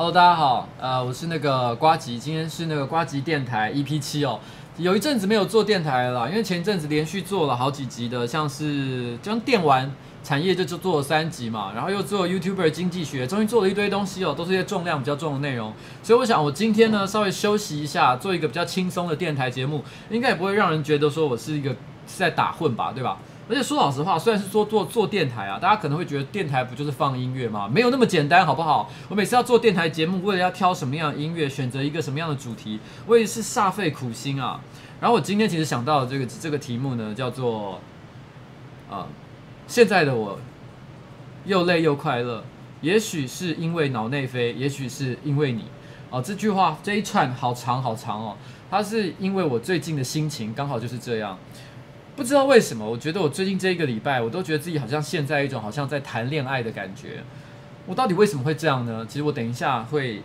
Hello，大家好，呃，我是那个瓜吉，今天是那个瓜吉电台 EP 七哦，有一阵子没有做电台了，因为前一阵子连续做了好几集的，像是将电玩产业就就做了三集嘛，然后又做 YouTuber 经济学，终于做了一堆东西哦，都是一些重量比较重的内容，所以我想我今天呢稍微休息一下，做一个比较轻松的电台节目，应该也不会让人觉得说我是一个是在打混吧，对吧？而且说老实话，虽然是说做做电台啊，大家可能会觉得电台不就是放音乐吗？没有那么简单，好不好？我每次要做电台节目，为了要挑什么样的音乐，选择一个什么样的主题，我也是煞费苦心啊。然后我今天其实想到的这个这个题目呢，叫做啊，现在的我又累又快乐，也许是因为脑内飞，也许是因为你。哦，这句话这一串好长好长哦，它是因为我最近的心情刚好就是这样。不知道为什么，我觉得我最近这一个礼拜，我都觉得自己好像陷在一种好像在谈恋爱的感觉。我到底为什么会这样呢？其实我等一下会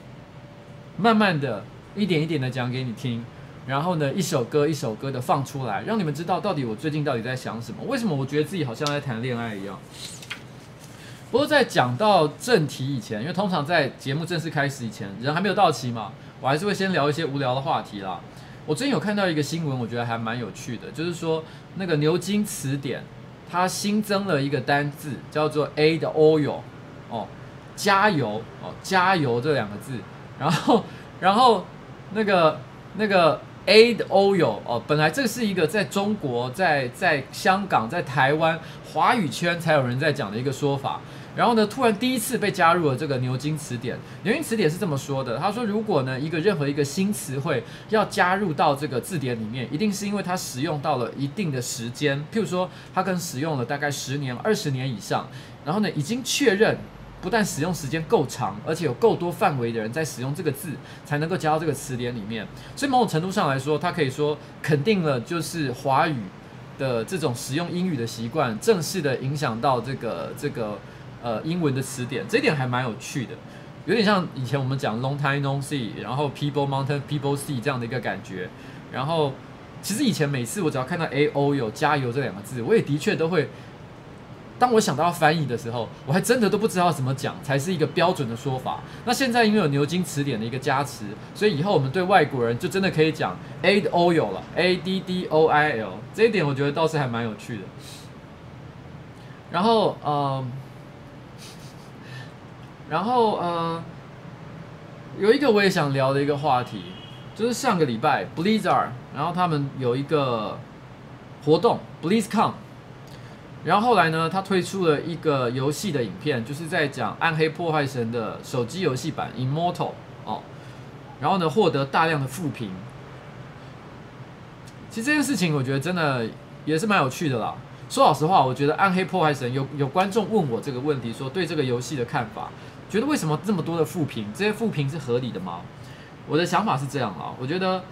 慢慢的一点一点的讲给你听，然后呢，一首歌一首歌的放出来，让你们知道到底我最近到底在想什么。为什么我觉得自己好像在谈恋爱一样？不过在讲到正题以前，因为通常在节目正式开始以前，人还没有到齐嘛，我还是会先聊一些无聊的话题啦。我最近有看到一个新闻，我觉得还蛮有趣的，就是说那个牛津词典它新增了一个单字，叫做 “a 的 oil 哦，加油哦，加油这两个字，然后然后那个那个 “a 的 oil 哦，本来这是一个在中国、在在香港、在台湾华语圈才有人在讲的一个说法。然后呢，突然第一次被加入了这个牛津词典。牛津词典是这么说的：他说，如果呢一个任何一个新词汇要加入到这个字典里面，一定是因为它使用到了一定的时间，譬如说它可能使用了大概十年、二十年以上，然后呢已经确认不但使用时间够长，而且有够多范围的人在使用这个字，才能够加到这个词典里面。所以某种程度上来说，它可以说肯定了就是华语的这种使用英语的习惯，正式的影响到这个这个。呃，英文的词典，这一点还蛮有趣的，有点像以前我们讲 long time no see，然后 people mountain people sea 这样的一个感觉。然后，其实以前每次我只要看到 A O 有加油这两个字，我也的确都会，当我想到要翻译的时候，我还真的都不知道怎么讲才是一个标准的说法。那现在因为有牛津词典的一个加持，所以以后我们对外国人就真的可以讲 aid oil 了，A D D O I L，这一点我觉得倒是还蛮有趣的。然后，呃。然后呃，有一个我也想聊的一个话题，就是上个礼拜 Blizzard，然后他们有一个活动 BlizzCon，然后后来呢，他推出了一个游戏的影片，就是在讲《暗黑破坏神》的手机游戏版 Immortal 哦，然后呢，获得大量的负评。其实这件事情我觉得真的也是蛮有趣的啦。说老实话，我觉得《暗黑破坏神》有有观众问我这个问题，说对这个游戏的看法。觉得为什么这么多的负评？这些负评是合理的吗？我的想法是这样啊，我觉得，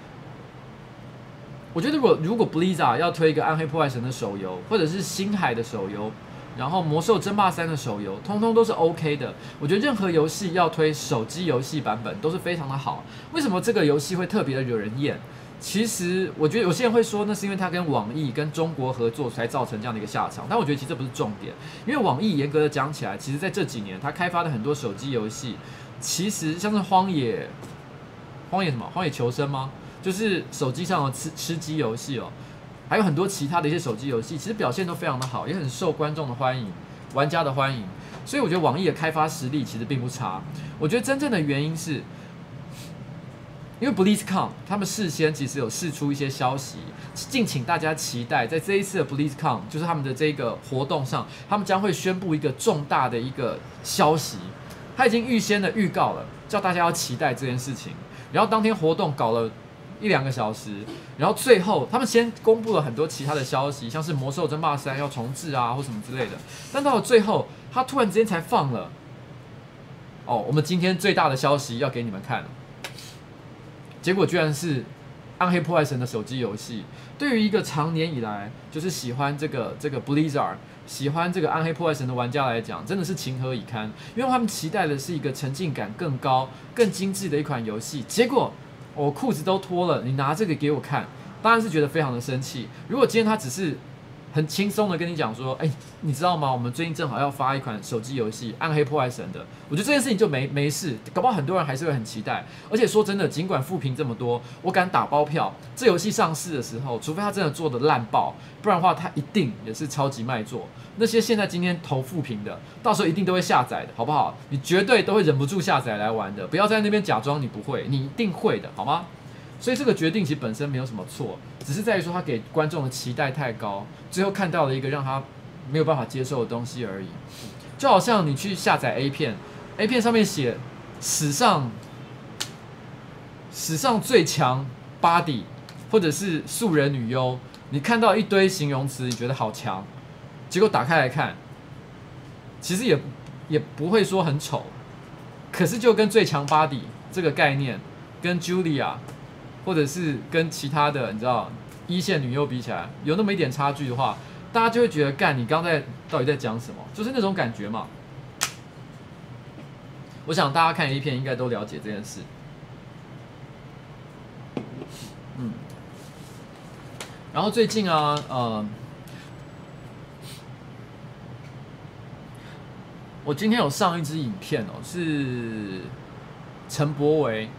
我觉得如果如果 Blizzard 要推一个《暗黑破坏神》的手游，或者是《星海》的手游，然后《魔兽争霸三》的手游，通通都是 OK 的。我觉得任何游戏要推手机游戏版本都是非常的好。为什么这个游戏会特别的惹人厌？其实我觉得有些人会说，那是因为他跟网易跟中国合作才造成这样的一个下场。但我觉得其实这不是重点，因为网易严格的讲起来，其实在这几年他开发的很多手机游戏，其实像是荒野、荒野什么、荒野求生吗？就是手机上的吃吃鸡游戏哦，还有很多其他的一些手机游戏，其实表现都非常的好，也很受观众的欢迎、玩家的欢迎。所以我觉得网易的开发实力其实并不差。我觉得真正的原因是。因为 BlizzCon 他们事先其实有释出一些消息，敬请大家期待，在这一次的 BlizzCon 就是他们的这个活动上，他们将会宣布一个重大的一个消息，他已经预先的预告了，叫大家要期待这件事情。然后当天活动搞了一两个小时，然后最后他们先公布了很多其他的消息，像是《魔兽争霸三》要重置啊或什么之类的，但到了最后，他突然之间才放了，哦，我们今天最大的消息要给你们看了。结果居然是《暗黑破坏神》的手机游戏。对于一个常年以来就是喜欢这个这个 Blizzard、喜欢这个《暗黑破坏神》的玩家来讲，真的是情何以堪。因为他们期待的是一个沉浸感更高、更精致的一款游戏。结果我裤子都脱了，你拿这个给我看，当然是觉得非常的生气。如果今天他只是很轻松的跟你讲说，哎，你知道吗？我们最近正好要发一款手机游戏《暗黑破坏神》的。我觉得这件事情就没没事，搞不好很多人还是会很期待。而且说真的，尽管负评这么多，我敢打包票，这游戏上市的时候，除非它真的做的烂爆，不然的话，它一定也是超级卖座。那些现在今天投负评的，到时候一定都会下载的，好不好？你绝对都会忍不住下载来玩的。不要在那边假装你不会，你一定会的，好吗？所以这个决定其实本身没有什么错，只是在于说他给观众的期待太高，最后看到了一个让他没有办法接受的东西而已。就好像你去下载 A 片，A 片上面写史上史上最强 body，或者是素人女优，你看到一堆形容词，你觉得好强，结果打开来看，其实也也不会说很丑，可是就跟最强 body 这个概念，跟 Julia。或者是跟其他的你知道一线女优比起来有那么一点差距的话，大家就会觉得干你刚才到底在讲什么？就是那种感觉嘛。我想大家看 A 片应该都了解这件事。嗯。然后最近啊，呃，我今天有上一支影片哦，是陈柏维。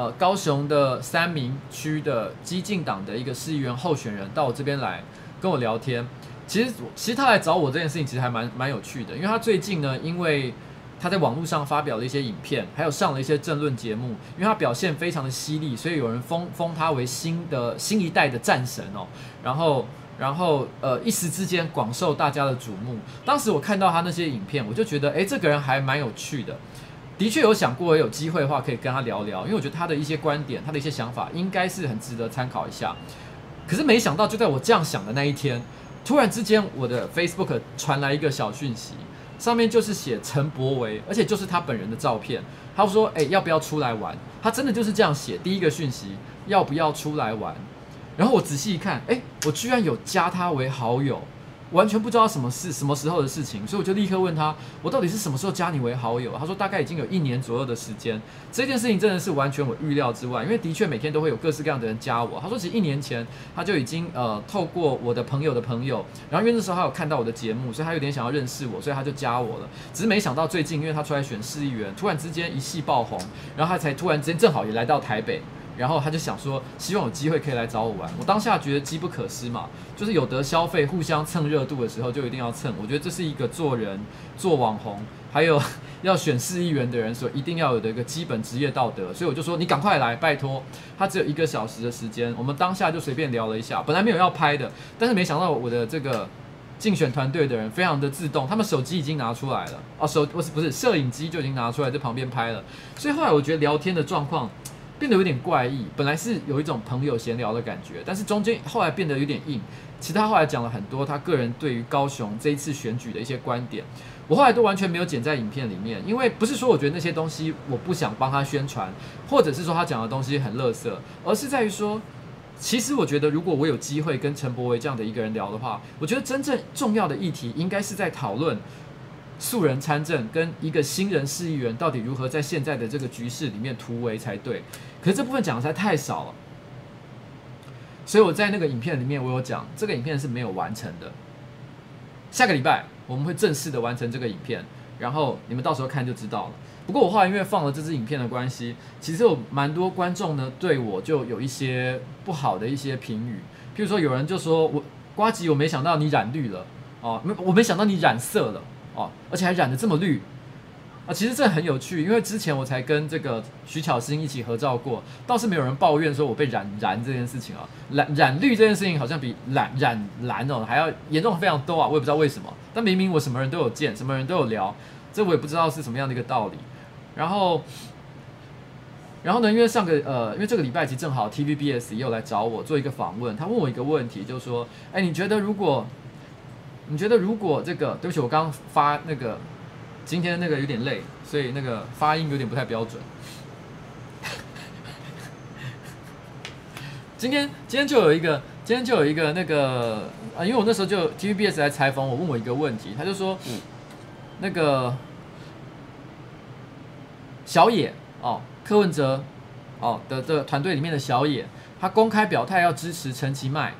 呃，高雄的三民区的激进党的一个市议员候选人到我这边来跟我聊天。其实，其实他来找我这件事情其实还蛮蛮有趣的，因为他最近呢，因为他在网络上发表了一些影片，还有上了一些政论节目，因为他表现非常的犀利，所以有人封封他为新的新一代的战神哦。然后，然后呃，一时之间广受大家的瞩目。当时我看到他那些影片，我就觉得，哎，这个人还蛮有趣的。的确有想过，有机会的话可以跟他聊聊，因为我觉得他的一些观点，他的一些想法，应该是很值得参考一下。可是没想到，就在我这样想的那一天，突然之间，我的 Facebook 传来一个小讯息，上面就是写陈柏维，而且就是他本人的照片。他说：“哎、欸，要不要出来玩？”他真的就是这样写，第一个讯息，要不要出来玩？然后我仔细一看，哎、欸，我居然有加他为好友。完全不知道什么事、什么时候的事情，所以我就立刻问他：我到底是什么时候加你为好友？他说大概已经有一年左右的时间。这件事情真的是完全我预料之外，因为的确每天都会有各式各样的人加我。他说其实一年前他就已经呃透过我的朋友的朋友，然后因为那时候他有看到我的节目，所以他有点想要认识我，所以他就加我了。只是没想到最近因为他出来选市议员，突然之间一夕爆红，然后他才突然之间正好也来到台北。然后他就想说，希望有机会可以来找我玩。我当下觉得机不可失嘛，就是有得消费，互相蹭热度的时候就一定要蹭。我觉得这是一个做人、做网红，还有 要选市议员的人所一定要有的一个基本职业道德。所以我就说，你赶快来，拜托。他只有一个小时的时间，我们当下就随便聊了一下，本来没有要拍的，但是没想到我的这个竞选团队的人非常的自动，他们手机已经拿出来了，哦，手不是不是摄影机就已经拿出来在旁边拍了。所以后来我觉得聊天的状况。变得有点怪异，本来是有一种朋友闲聊的感觉，但是中间后来变得有点硬。其他后来讲了很多他个人对于高雄这一次选举的一些观点，我后来都完全没有剪在影片里面，因为不是说我觉得那些东西我不想帮他宣传，或者是说他讲的东西很垃圾，而是在于说，其实我觉得如果我有机会跟陈柏维这样的一个人聊的话，我觉得真正重要的议题应该是在讨论。素人参政跟一个新人市议员到底如何在现在的这个局势里面突围才对？可是这部分讲的实在太少了，所以我在那个影片里面我有讲，这个影片是没有完成的。下个礼拜我们会正式的完成这个影片，然后你们到时候看就知道了。不过我后来因为放了这支影片的关系，其实有蛮多观众呢对我就有一些不好的一些评语，譬如说有人就说我瓜吉，我没想到你染绿了哦，没我没想到你染色了。哦，而且还染得这么绿啊！其实这很有趣，因为之前我才跟这个徐巧芯一起合照过，倒是没有人抱怨说我被染染这件事情啊。染染绿这件事情好像比染染蓝哦还要严重非常多啊！我也不知道为什么，但明明我什么人都有见，什么人都有聊，这我也不知道是什么样的一个道理。然后，然后呢，因为上个呃，因为这个礼拜其实正好 TVBS 也有来找我做一个访问，他问我一个问题，就是说，哎，你觉得如果你觉得如果这个，对不起，我刚刚发那个今天那个有点累，所以那个发音有点不太标准。今天今天就有一个，今天就有一个那个啊，因为我那时候就 TVBS 来采访我，问我一个问题，他就说，嗯，那个小野哦，柯文哲哦的的团队里面的小野，他公开表态要支持陈其迈。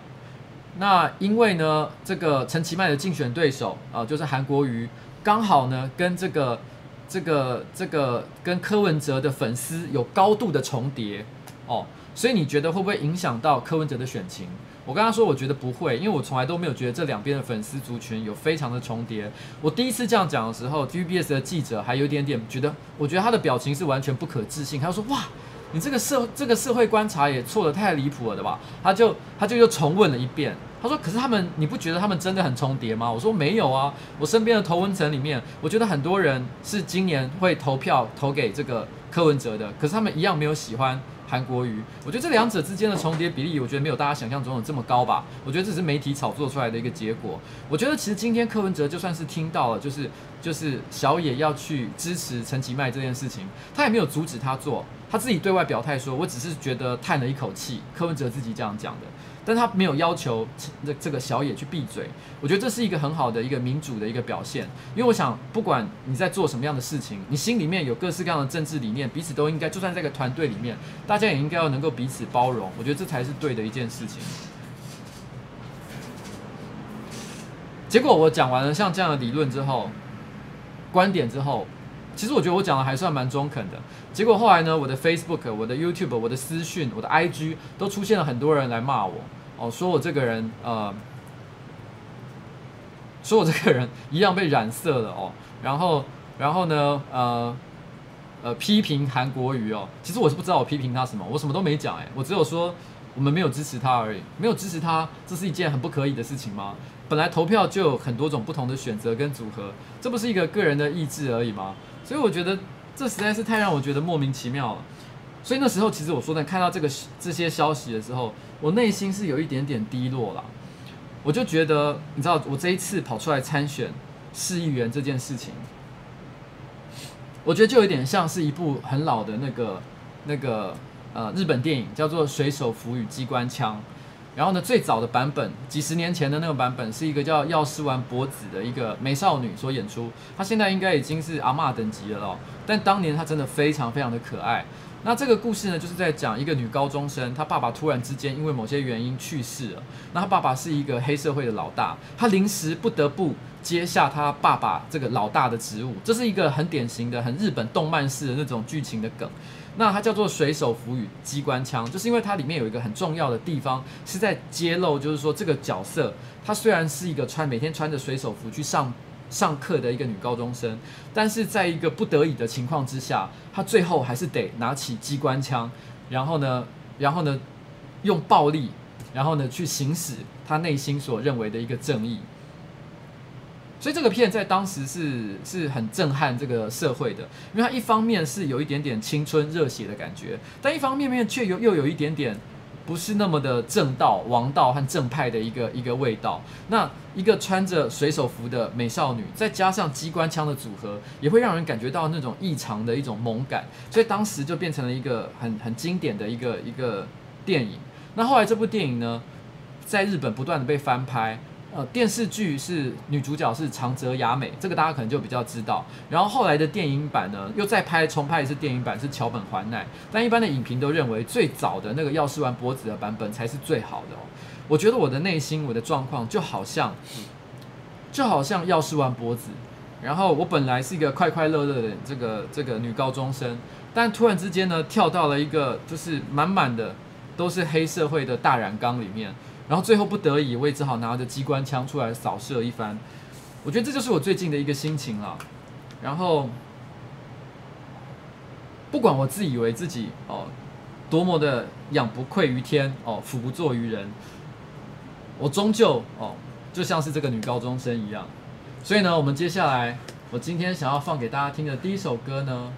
那因为呢，这个陈其迈的竞选对手啊、就是韩国瑜，刚好呢跟这个这个这个跟柯文哲的粉丝有高度的重叠哦，所以你觉得会不会影响到柯文哲的选情？我跟他说，我觉得不会，因为我从来都没有觉得这两边的粉丝族群有非常的重叠。我第一次这样讲的时候，TVBS 的记者还有点点觉得，我觉得他的表情是完全不可置信。他说：“哇，你这个社这个社会观察也错得太离谱了，的吧？”他就他就又重问了一遍。他说：“可是他们，你不觉得他们真的很重叠吗？”我说：“没有啊，我身边的投文层里面，我觉得很多人是今年会投票投给这个柯文哲的，可是他们一样没有喜欢。”韩国瑜，我觉得这两者之间的重叠比例，我觉得没有大家想象中的这么高吧。我觉得这是媒体炒作出来的一个结果。我觉得其实今天柯文哲就算是听到了，就是就是小野要去支持陈其迈这件事情，他也没有阻止他做，他自己对外表态说，我只是觉得叹了一口气。柯文哲自己这样讲的。但他没有要求这这个小野去闭嘴，我觉得这是一个很好的一个民主的一个表现。因为我想，不管你在做什么样的事情，你心里面有各式各样的政治理念，彼此都应该，就算在这个团队里面，大家也应该要能够彼此包容。我觉得这才是对的一件事情。结果我讲完了像这样的理论之后，观点之后，其实我觉得我讲的还算蛮中肯的。结果后来呢，我的 Facebook、我的 YouTube、我的私讯、我的 IG 都出现了很多人来骂我，哦，说我这个人呃，说我这个人 一样被染色了哦，然后然后呢，呃呃批评韩国瑜哦，其实我是不知道我批评他什么，我什么都没讲诶，我只有说我们没有支持他而已，没有支持他，这是一件很不可以的事情吗？本来投票就有很多种不同的选择跟组合，这不是一个个人的意志而已吗？所以我觉得。这实在是太让我觉得莫名其妙了，所以那时候其实我说呢看到这个这些消息的时候，我内心是有一点点低落了。我就觉得，你知道，我这一次跑出来参选市议员这件事情，我觉得就有点像是一部很老的那个那个呃日本电影，叫做《水手服与机关枪》。然后呢，最早的版本，几十年前的那个版本，是一个叫药师丸博子的一个美少女所演出。她现在应该已经是阿嬷等级了咯，但当年她真的非常非常的可爱。那这个故事呢，就是在讲一个女高中生，她爸爸突然之间因为某些原因去世了。那她爸爸是一个黑社会的老大，她临时不得不接下她爸爸这个老大的职务。这是一个很典型的、很日本动漫式的那种剧情的梗。那它叫做水手服与机关枪，就是因为它里面有一个很重要的地方是在揭露，就是说这个角色她虽然是一个穿每天穿着水手服去上上课的一个女高中生，但是在一个不得已的情况之下，她最后还是得拿起机关枪，然后呢，然后呢，用暴力，然后呢去行使她内心所认为的一个正义。所以这个片在当时是是很震撼这个社会的，因为它一方面是有一点点青春热血的感觉，但一方面面却又又有一点点不是那么的正道、王道和正派的一个一个味道。那一个穿着水手服的美少女，再加上机关枪的组合，也会让人感觉到那种异常的一种萌感。所以当时就变成了一个很很经典的一个一个电影。那后来这部电影呢，在日本不断的被翻拍。呃，电视剧是女主角是长泽雅美，这个大家可能就比较知道。然后后来的电影版呢，又再拍重拍一次电影版，是桥本环奈。但一般的影评都认为，最早的那个药师丸博子的版本才是最好的。我觉得我的内心，我的状况就好像，就好像药师丸博子。然后我本来是一个快快乐乐的这个这个女高中生，但突然之间呢，跳到了一个就是满满的都是黑社会的大染缸里面。然后最后不得已，我也只好拿着机关枪出来扫射一番。我觉得这就是我最近的一个心情了。然后，不管我自以为自己哦多么的仰不愧于天哦俯不怍于人，我终究哦就像是这个女高中生一样。所以呢，我们接下来我今天想要放给大家听的第一首歌呢。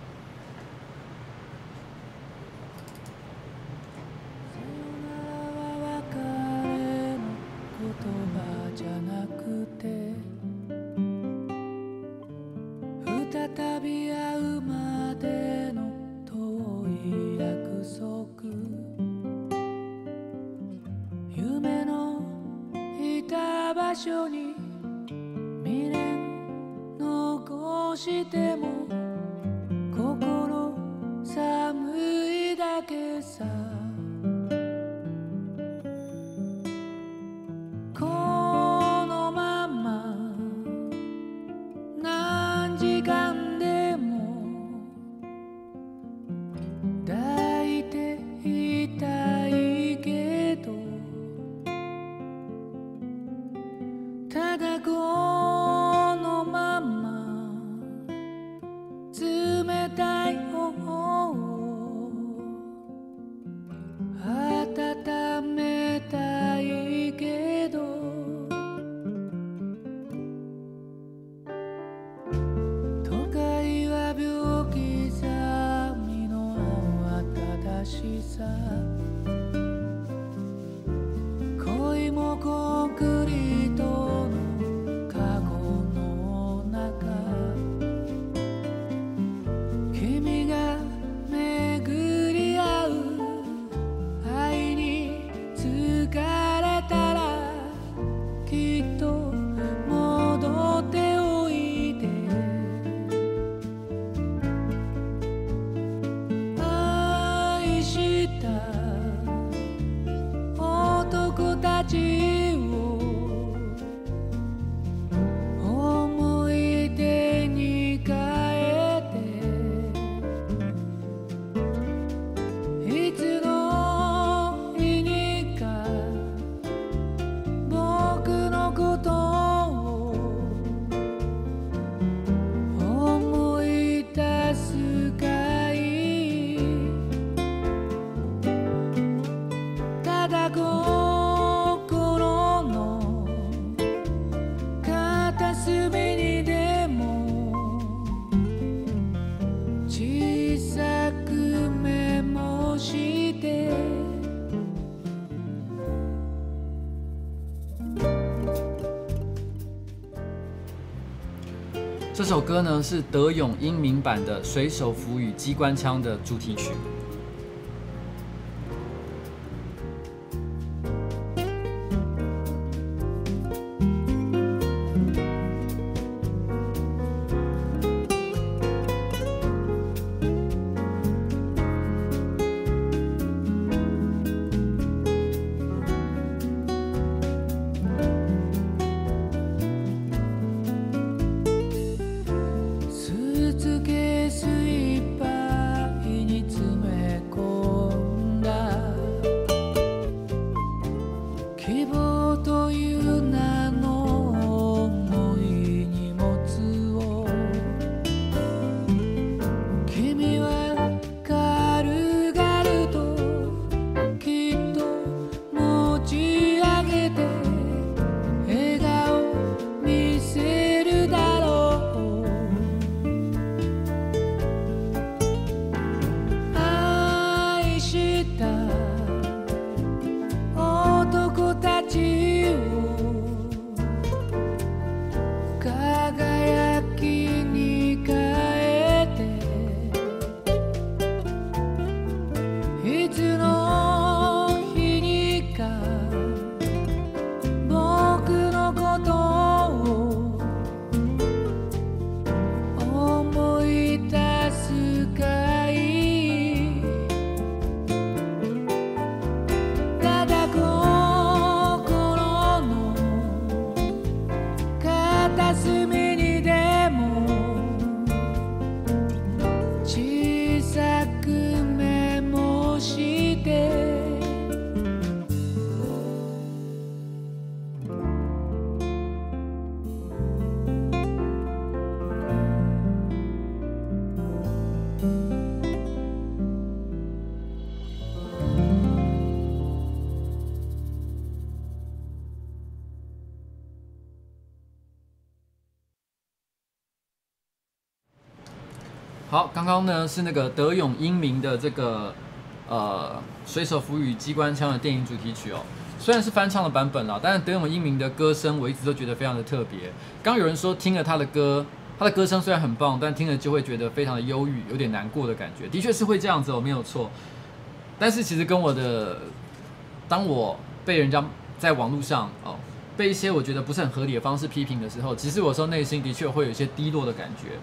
这首歌呢是德永英明版的《水手服与机关枪》的主题曲。好，刚刚呢是那个德永英明的这个呃水手服与机关枪的电影主题曲哦，虽然是翻唱的版本啦，但是德永英明的歌声我一直都觉得非常的特别。刚有人说听了他的歌，他的歌声虽然很棒，但听了就会觉得非常的忧郁，有点难过的感觉。的确是会这样子哦，没有错。但是其实跟我的，当我被人家在网络上哦被一些我觉得不是很合理的方式批评的时候，其实我时候内心的确会有一些低落的感觉。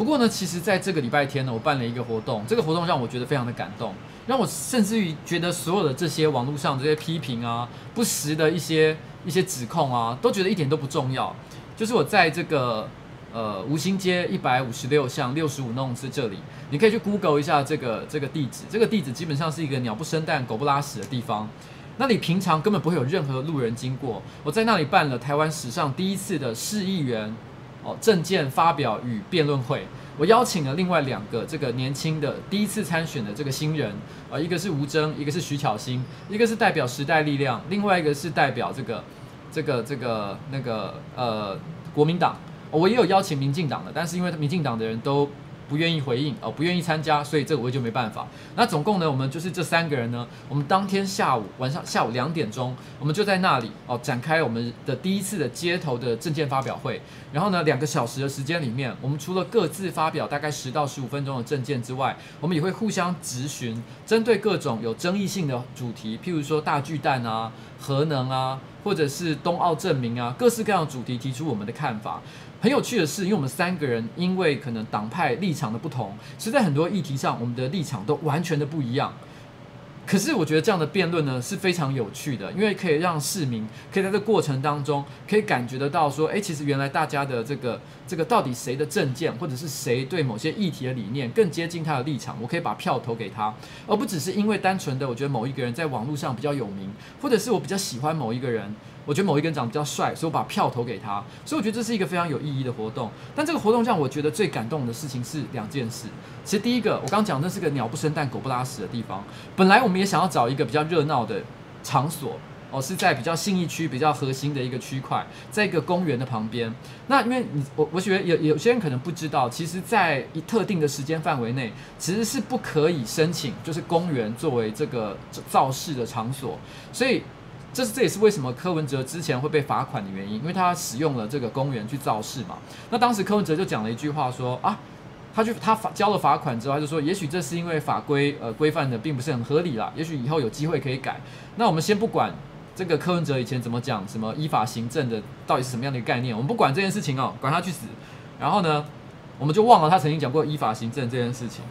不过呢，其实在这个礼拜天呢，我办了一个活动，这个活动让我觉得非常的感动，让我甚至于觉得所有的这些网络上这些批评啊、不实的一些一些指控啊，都觉得一点都不重要。就是我在这个呃吴兴街一百五十六巷六十五弄是这里，你可以去 Google 一下这个这个地址，这个地址基本上是一个鸟不生蛋、狗不拉屎的地方，那里平常根本不会有任何路人经过。我在那里办了台湾史上第一次的市议员。哦，政见发表与辩论会，我邀请了另外两个这个年轻的第一次参选的这个新人，啊，一个是吴征，一个是徐巧芯，一个是代表时代力量，另外一个是代表这个这个这个那个呃国民党，我也有邀请民进党的，但是因为民进党的人都不愿意回应哦，不愿意参加，所以这个我就没办法。那总共呢，我们就是这三个人呢，我们当天下午晚上下午两点钟，我们就在那里哦展开我们的第一次的街头的政见发表会。然后呢，两个小时的时间里面，我们除了各自发表大概十到十五分钟的政见之外，我们也会互相质询，针对各种有争议性的主题，譬如说大巨蛋啊、核能啊，或者是冬奥证明啊，各式各样的主题提出我们的看法。很有趣的是，因为我们三个人因为可能党派立场的不同，其实在很多议题上，我们的立场都完全的不一样。可是我觉得这样的辩论呢是非常有趣的，因为可以让市民可以在这过程当中可以感觉得到说，诶，其实原来大家的这个这个到底谁的政见，或者是谁对某些议题的理念更接近他的立场，我可以把票投给他，而不只是因为单纯的我觉得某一个人在网络上比较有名，或者是我比较喜欢某一个人。我觉得某一个人长得比较帅，所以我把票投给他。所以我觉得这是一个非常有意义的活动。但这个活动让我觉得最感动的事情是两件事。其实第一个，我刚刚讲的是个鸟不生蛋、狗不拉屎的地方。本来我们也想要找一个比较热闹的场所，哦，是在比较信义区比较核心的一个区块，在一个公园的旁边。那因为你我我觉得有有些人可能不知道，其实，在一特定的时间范围内，其实是不可以申请，就是公园作为这个造势的场所，所以。这是这也是为什么柯文哲之前会被罚款的原因，因为他使用了这个公园去造势嘛。那当时柯文哲就讲了一句话说啊，他去他罚交了罚款之后，他就说，也许这是因为法规呃规范的并不是很合理啦，也许以后有机会可以改。那我们先不管这个柯文哲以前怎么讲什么依法行政的到底是什么样的一个概念，我们不管这件事情哦，管他去死。然后呢，我们就忘了他曾经讲过依法行政这件事情。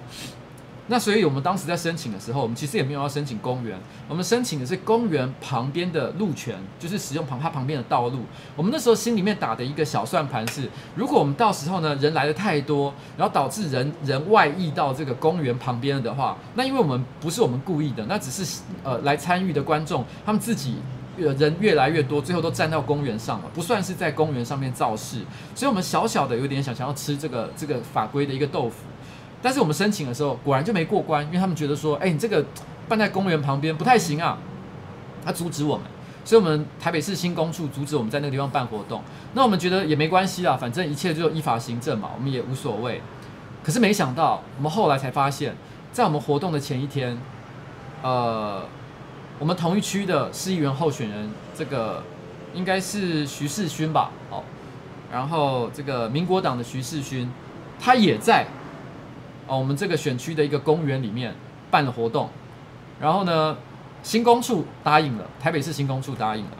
那所以，我们当时在申请的时候，我们其实也没有要申请公园，我们申请的是公园旁边的路权，就是使用旁它旁边的道路。我们那时候心里面打的一个小算盘是，如果我们到时候呢人来的太多，然后导致人人外溢到这个公园旁边的话，那因为我们不是我们故意的，那只是呃来参与的观众，他们自己人越来越多，最后都站到公园上了，不算是在公园上面造势，所以我们小小的有点想想要吃这个这个法规的一个豆腐。但是我们申请的时候，果然就没过关，因为他们觉得说，哎，你这个办在公园旁边不太行啊，他阻止我们，所以我们台北市新工处阻止我们在那个地方办活动。那我们觉得也没关系啊，反正一切就依法行政嘛，我们也无所谓。可是没想到，我们后来才发现，在我们活动的前一天，呃，我们同一区的市议员候选人，这个应该是徐世勋吧，哦，然后这个民国党的徐世勋，他也在。哦，我们这个选区的一个公园里面办了活动，然后呢，新工处答应了，台北市新工处答应了。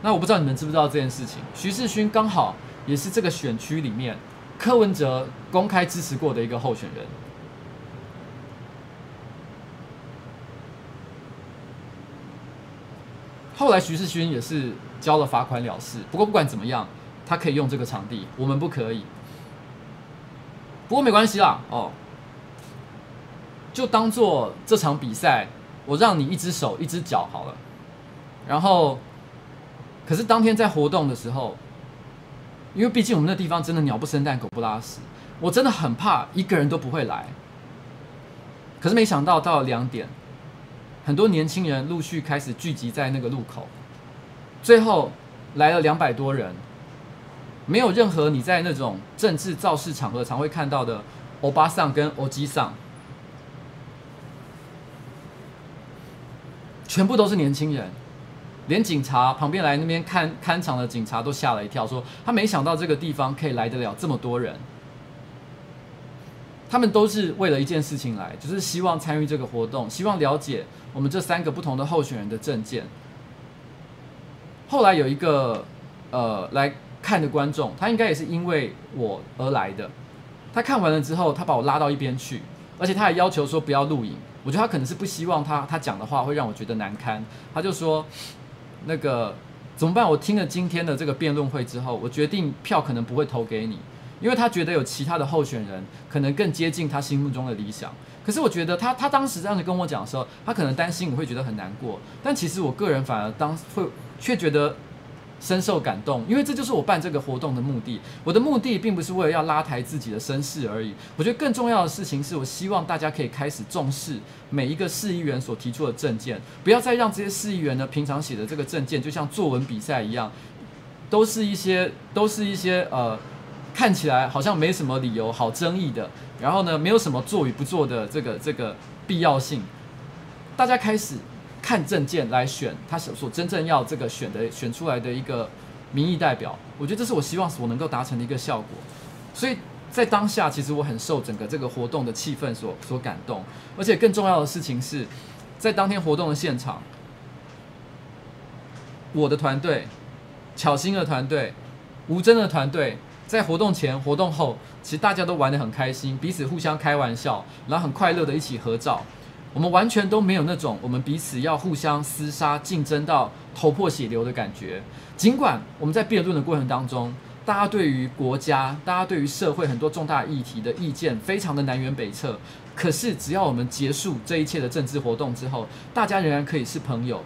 那我不知道你们知不知道这件事情？徐世勋刚好也是这个选区里面柯文哲公开支持过的一个候选人。后来徐世勋也是交了罚款了事。不过不管怎么样，他可以用这个场地，我们不可以。不过没关系啦，哦。就当做这场比赛，我让你一只手一只脚好了。然后，可是当天在活动的时候，因为毕竟我们那地方真的鸟不生蛋，狗不拉屎，我真的很怕一个人都不会来。可是没想到到了两点，很多年轻人陆续开始聚集在那个路口，最后来了两百多人，没有任何你在那种政治造势场合常会看到的欧巴桑跟欧吉桑。全部都是年轻人，连警察旁边来那边看看场的警察都吓了一跳，说他没想到这个地方可以来得了这么多人。他们都是为了一件事情来，就是希望参与这个活动，希望了解我们这三个不同的候选人的证件。后来有一个呃来看的观众，他应该也是因为我而来的。他看完了之后，他把我拉到一边去，而且他还要求说不要录影。我觉得他可能是不希望他他讲的话会让我觉得难堪，他就说，那个怎么办？我听了今天的这个辩论会之后，我决定票可能不会投给你，因为他觉得有其他的候选人可能更接近他心目中的理想。可是我觉得他他当时这样子跟我讲的时候，他可能担心我会觉得很难过，但其实我个人反而当会却觉得。深受感动，因为这就是我办这个活动的目的。我的目的并不是为了要拉抬自己的声势而已。我觉得更重要的事情是我希望大家可以开始重视每一个市议员所提出的政见，不要再让这些市议员呢平常写的这个政见就像作文比赛一样，都是一些都是一些呃看起来好像没什么理由好争议的，然后呢，没有什么做与不做的这个这个必要性，大家开始看证件来选他所所真正要这个选的选出来的一个民意代表，我觉得这是我希望所能够达成的一个效果。所以在当下，其实我很受整个这个活动的气氛所所感动，而且更重要的事情是，在当天活动的现场，我的团队、巧芯的团队、吴峥的团队。在活动前、活动后，其实大家都玩得很开心，彼此互相开玩笑，然后很快乐的一起合照。我们完全都没有那种我们彼此要互相厮杀、竞争到头破血流的感觉。尽管我们在辩论的过程当中，大家对于国家、大家对于社会很多重大议题的意见非常的南辕北辙，可是只要我们结束这一切的政治活动之后，大家仍然可以是朋友。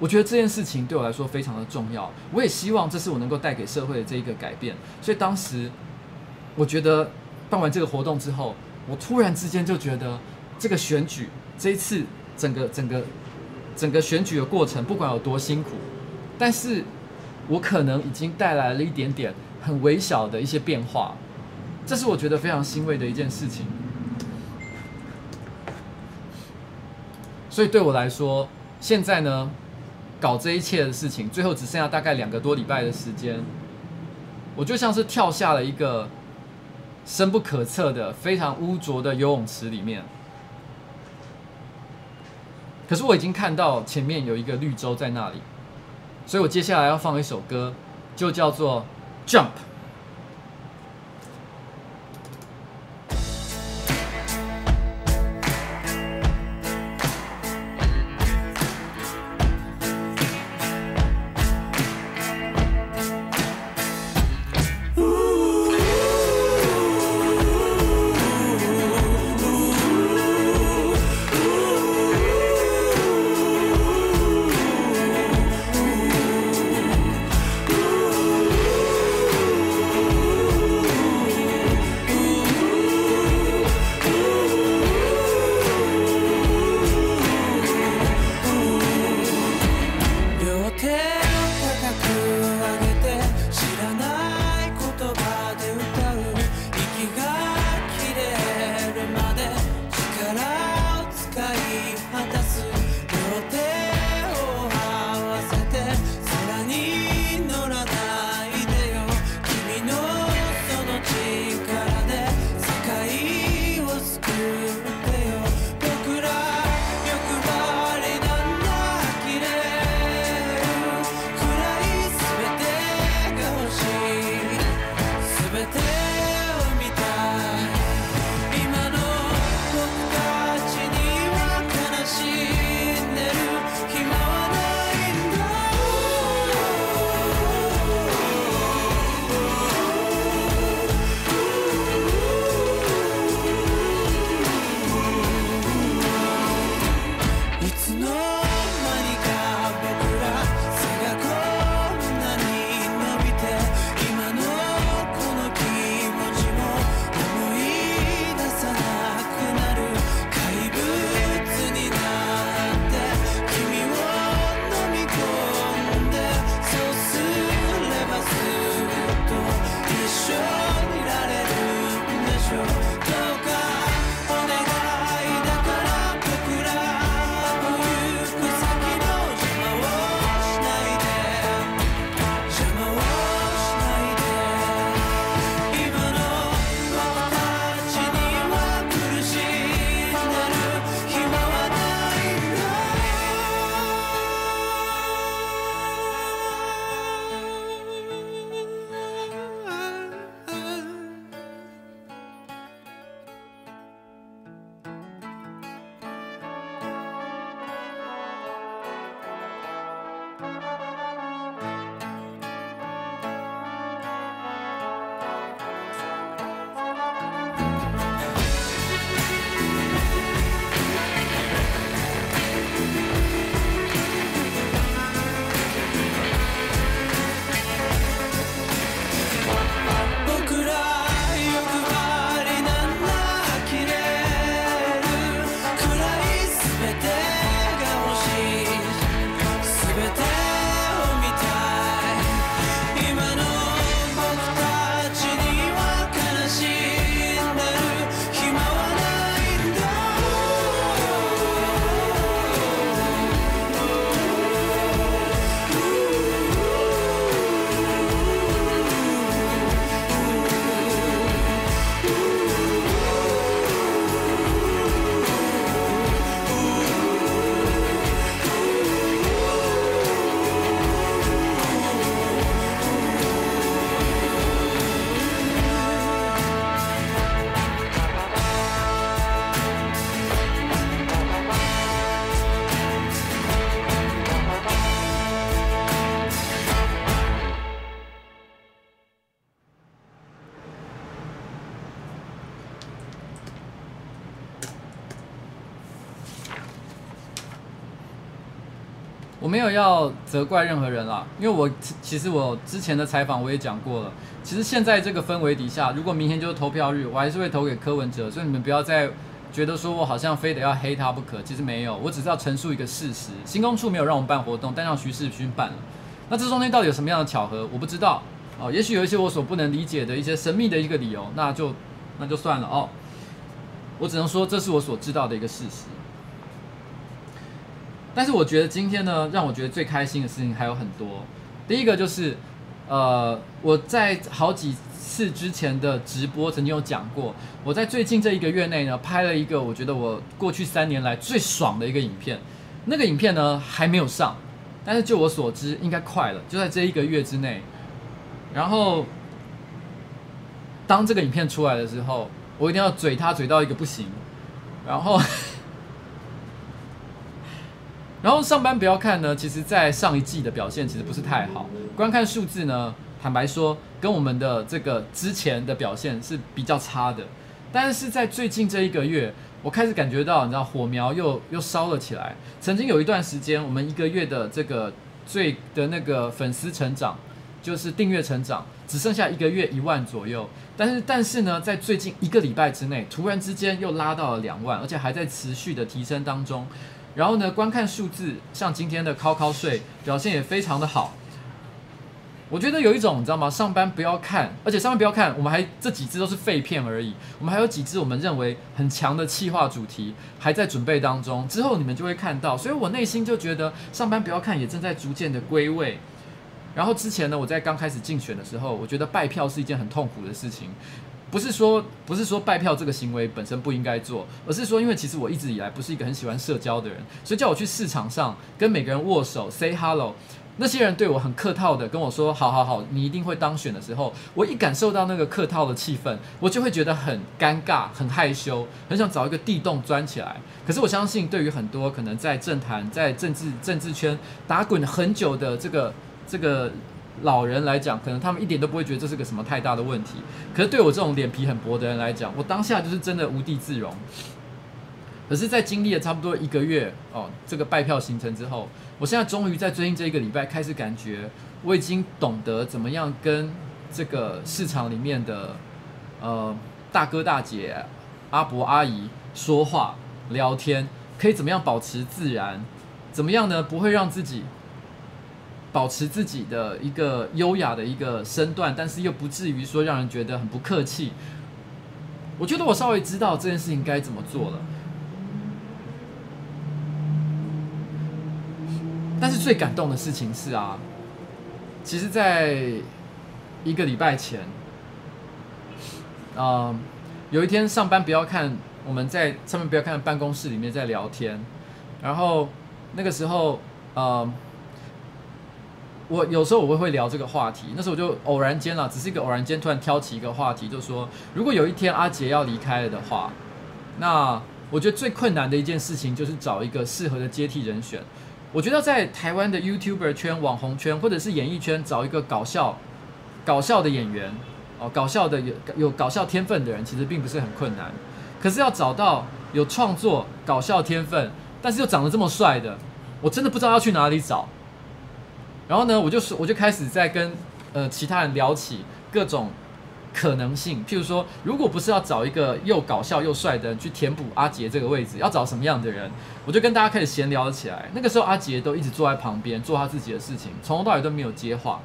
我觉得这件事情对我来说非常的重要，我也希望这是我能够带给社会的这一个改变。所以当时，我觉得办完这个活动之后，我突然之间就觉得这个选举这一次整个整个整个选举的过程，不管有多辛苦，但是我可能已经带来了一点点很微小的一些变化，这是我觉得非常欣慰的一件事情。所以对我来说，现在呢，搞这一切的事情，最后只剩下大概两个多礼拜的时间，我就像是跳下了一个深不可测的、非常污浊的游泳池里面。可是我已经看到前面有一个绿洲在那里，所以我接下来要放一首歌，就叫做《Jump》。我没有要责怪任何人啦，因为我其实我之前的采访我也讲过了，其实现在这个氛围底下，如果明天就是投票日，我还是会投给柯文哲，所以你们不要再觉得说我好像非得要黑他不可，其实没有，我只是要陈述一个事实，新工处没有让我们办活动，但让徐世勋办了，那这中间到底有什么样的巧合，我不知道。哦，也许有一些我所不能理解的一些神秘的一个理由，那就那就算了哦，我只能说这是我所知道的一个事实。但是我觉得今天呢，让我觉得最开心的事情还有很多。第一个就是，呃，我在好几次之前的直播曾经有讲过，我在最近这一个月内呢，拍了一个我觉得我过去三年来最爽的一个影片。那个影片呢还没有上，但是就我所知应该快了，就在这一个月之内。然后，当这个影片出来的时候，我一定要嘴他嘴到一个不行。然后。然后上班不要看呢，其实，在上一季的表现其实不是太好，观看数字呢，坦白说，跟我们的这个之前的表现是比较差的。但是在最近这一个月，我开始感觉到，你知道，火苗又又烧了起来。曾经有一段时间，我们一个月的这个最的那个粉丝成长，就是订阅成长，只剩下一个月一万左右。但是但是呢，在最近一个礼拜之内，突然之间又拉到了两万，而且还在持续的提升当中。然后呢，观看数字像今天的考考睡表现也非常的好。我觉得有一种你知道吗？上班不要看，而且上班不要看，我们还这几支都是废片而已。我们还有几支我们认为很强的企划主题还在准备当中，之后你们就会看到。所以我内心就觉得上班不要看也正在逐渐的归位。然后之前呢，我在刚开始竞选的时候，我觉得拜票是一件很痛苦的事情。不是说不是说拜票这个行为本身不应该做，而是说因为其实我一直以来不是一个很喜欢社交的人，所以叫我去市场上跟每个人握手 say hello，那些人对我很客套的跟我说好好好，你一定会当选的时候，我一感受到那个客套的气氛，我就会觉得很尴尬、很害羞，很想找一个地洞钻起来。可是我相信，对于很多可能在政坛、在政治政治圈打滚很久的这个这个。老人来讲，可能他们一点都不会觉得这是个什么太大的问题。可是对我这种脸皮很薄的人来讲，我当下就是真的无地自容。可是，在经历了差不多一个月哦，这个拜票行程之后，我现在终于在最近这一个礼拜开始感觉，我已经懂得怎么样跟这个市场里面的呃大哥大姐、阿伯阿姨说话聊天，可以怎么样保持自然，怎么样呢？不会让自己。保持自己的一个优雅的一个身段，但是又不至于说让人觉得很不客气。我觉得我稍微知道这件事情该怎么做了。但是最感动的事情是啊，其实，在一个礼拜前，呃，有一天上班不要看，我们在上面不要看办公室里面在聊天，然后那个时候，呃。我有时候我会聊这个话题，那时候我就偶然间啦，只是一个偶然间突然挑起一个话题，就说如果有一天阿杰要离开了的话，那我觉得最困难的一件事情就是找一个适合的接替人选。我觉得在台湾的 YouTuber 圈、网红圈或者是演艺圈找一个搞笑、搞笑的演员哦，搞笑的有有搞笑天分的人，其实并不是很困难。可是要找到有创作、搞笑天分，但是又长得这么帅的，我真的不知道要去哪里找。然后呢，我就是，我就开始在跟呃其他人聊起各种可能性。譬如说，如果不是要找一个又搞笑又帅的人去填补阿杰这个位置，要找什么样的人？我就跟大家开始闲聊起来。那个时候，阿杰都一直坐在旁边做他自己的事情，从头到尾都没有接话。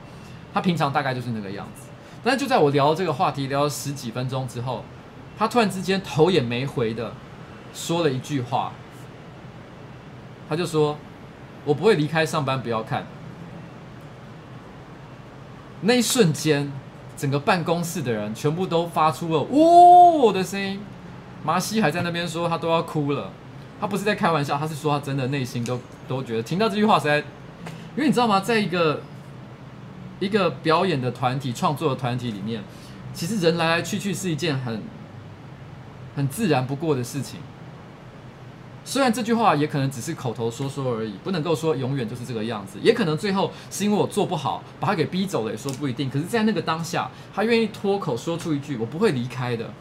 他平常大概就是那个样子。但是就在我聊这个话题聊了十几分钟之后，他突然之间头也没回的说了一句话，他就说：“我不会离开上班，不要看。”那一瞬间，整个办公室的人全部都发出了“呜”的声音。麻西还在那边说他都要哭了，他不是在开玩笑，他是说他真的内心都都觉得听到这句话实在，因为你知道吗，在一个一个表演的团体、创作的团体里面，其实人来来去去是一件很很自然不过的事情。虽然这句话也可能只是口头说说而已，不能够说永远就是这个样子，也可能最后是因为我做不好，把他给逼走了，也说不一定。可是，在那个当下，他愿意脱口说出一句“我不会离开的”，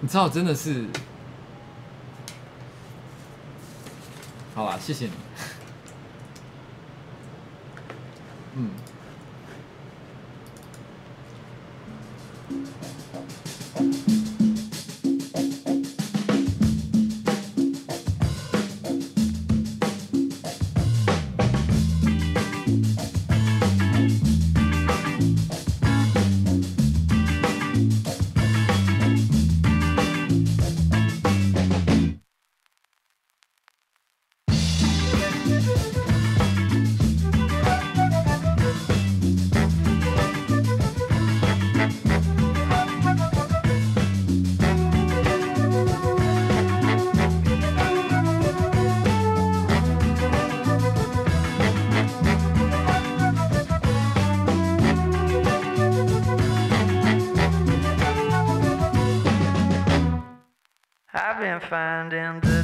你知道，真的是……好吧，谢谢你。嗯。find in the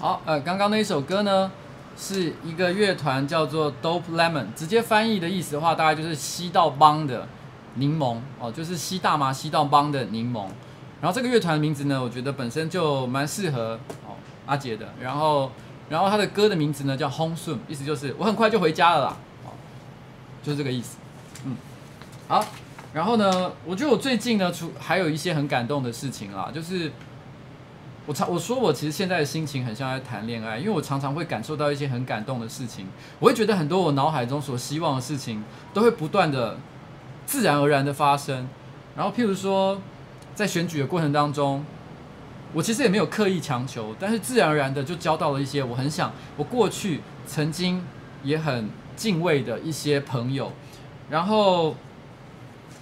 好呃，刚刚那一首歌呢，是一个乐团叫做 Dope Lemon，直接翻译的意思的话，大概就是吸到邦的柠檬哦，就是吸大麻吸到邦的柠檬。然后这个乐团的名字呢，我觉得本身就蛮适合哦阿杰的。然后，然后他的歌的名字呢叫 Home Soon，意思就是我很快就回家了啦，哦，就是这个意思。嗯，好，然后呢，我觉得我最近呢，除还有一些很感动的事情啦，就是。我常我说我其实现在的心情很像在谈恋爱，因为我常常会感受到一些很感动的事情，我会觉得很多我脑海中所希望的事情都会不断的自然而然的发生。然后譬如说在选举的过程当中，我其实也没有刻意强求，但是自然而然的就交到了一些我很想我过去曾经也很敬畏的一些朋友。然后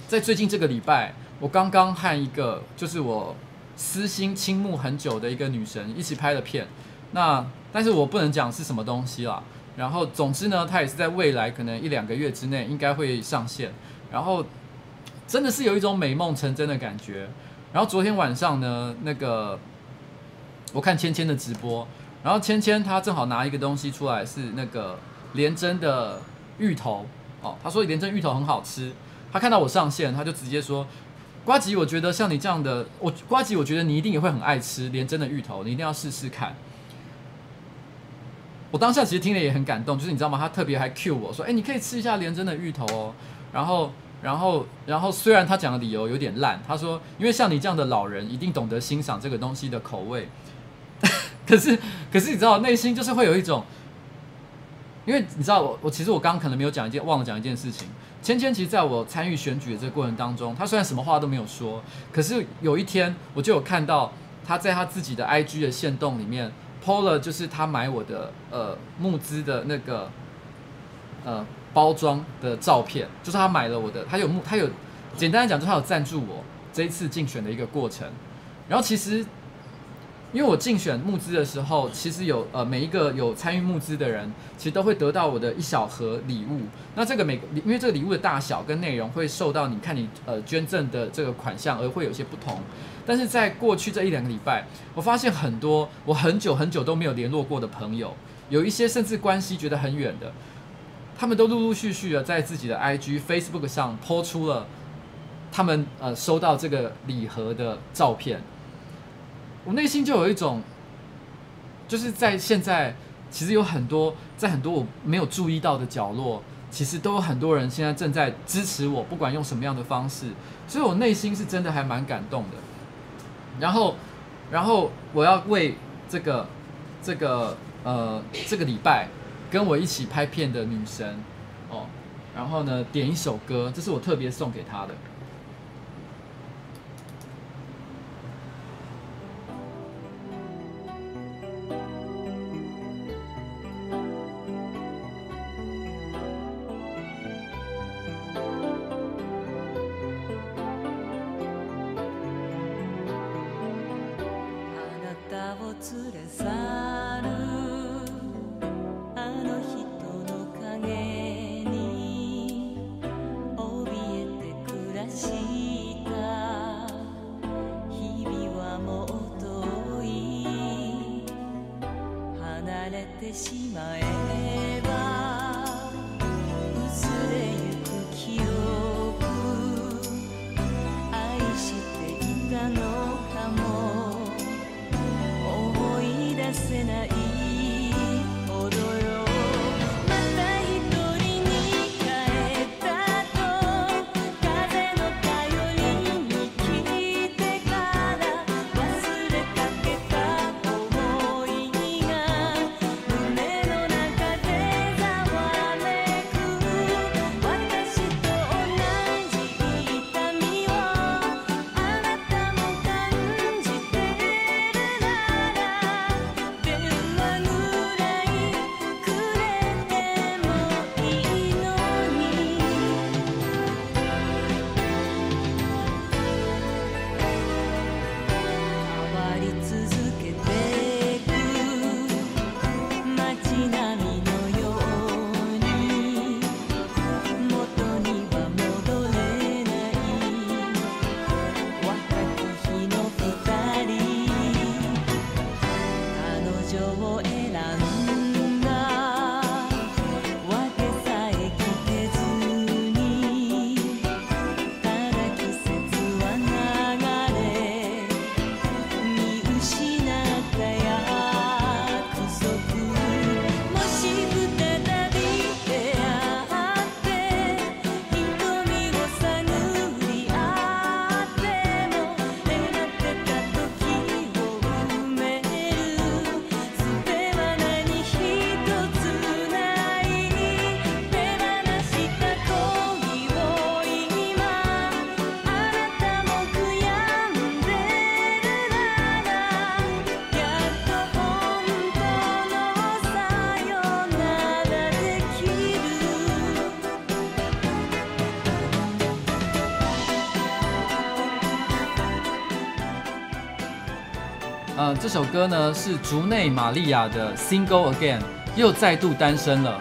在最近这个礼拜，我刚刚和一个就是我。私心倾慕很久的一个女神一起拍的片，那但是我不能讲是什么东西啦。然后总之呢，她也是在未来可能一两个月之内应该会上线。然后真的是有一种美梦成真的感觉。然后昨天晚上呢，那个我看芊芊的直播，然后芊芊她正好拿一个东西出来，是那个连珍的芋头哦。她说连珍芋头很好吃，她看到我上线，她就直接说。瓜吉，我觉得像你这样的，我瓜吉，我觉得你一定也会很爱吃连珍的芋头，你一定要试试看。我当下其实听了也很感动，就是你知道吗？他特别还 cue 我说：“哎，你可以吃一下连珍的芋头哦。”然后，然后，然后虽然他讲的理由有点烂，他说：“因为像你这样的老人，一定懂得欣赏这个东西的口味。”可是，可是你知道，内心就是会有一种，因为你知道我我其实我刚刚可能没有讲一件忘了讲一件事情。芊芊其实在我参与选举的这个过程当中，她虽然什么话都没有说，可是有一天我就有看到她在她自己的 IG 的线动里面 PO 了，就是她买我的呃募资的那个呃包装的照片，就是她买了我的，她有募，她有简单的讲，就是她有赞助我这一次竞选的一个过程。然后其实。因为我竞选募资的时候，其实有呃每一个有参与募资的人，其实都会得到我的一小盒礼物。那这个每因为这个礼物的大小跟内容会受到你看你呃捐赠的这个款项而会有些不同。但是在过去这一两个礼拜，我发现很多我很久很久都没有联络过的朋友，有一些甚至关系觉得很远的，他们都陆陆续续的在自己的 IG、Facebook 上 po 出了他们呃收到这个礼盒的照片。我内心就有一种，就是在现在，其实有很多在很多我没有注意到的角落，其实都有很多人现在正在支持我，不管用什么样的方式，所以我内心是真的还蛮感动的。然后，然后我要为这个这个呃这个礼拜跟我一起拍片的女神哦，然后呢点一首歌，这是我特别送给她的。这首歌呢是竹内玛利亚的《Single Again》，又再度单身了。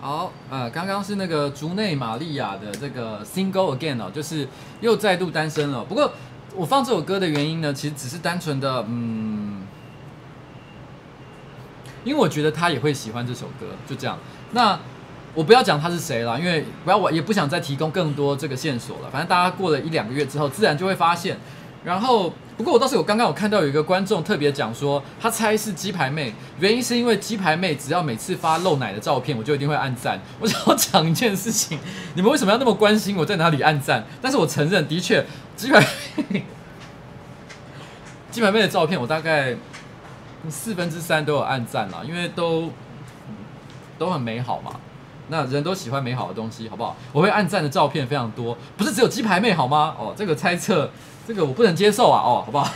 好，呃，刚刚是那个竹内玛利亚的这个 Single Again 哦，就是又再度单身了。不过我放这首歌的原因呢，其实只是单纯的，嗯，因为我觉得他也会喜欢这首歌，就这样。那我不要讲他是谁了，因为不要我也不想再提供更多这个线索了。反正大家过了一两个月之后，自然就会发现。然后，不过我倒是有刚刚有看到有一个观众特别讲说，他猜是鸡排妹，原因是因为鸡排妹只要每次发露奶的照片，我就一定会按赞。我想要讲一件事情，你们为什么要那么关心我在哪里按赞？但是我承认，的确，鸡排鸡排妹的照片我大概四分之三都有按赞了，因为都都很美好嘛。那人都喜欢美好的东西，好不好？我会按赞的照片非常多，不是只有鸡排妹好吗？哦，这个猜测。这个我不能接受啊！哦，好不好？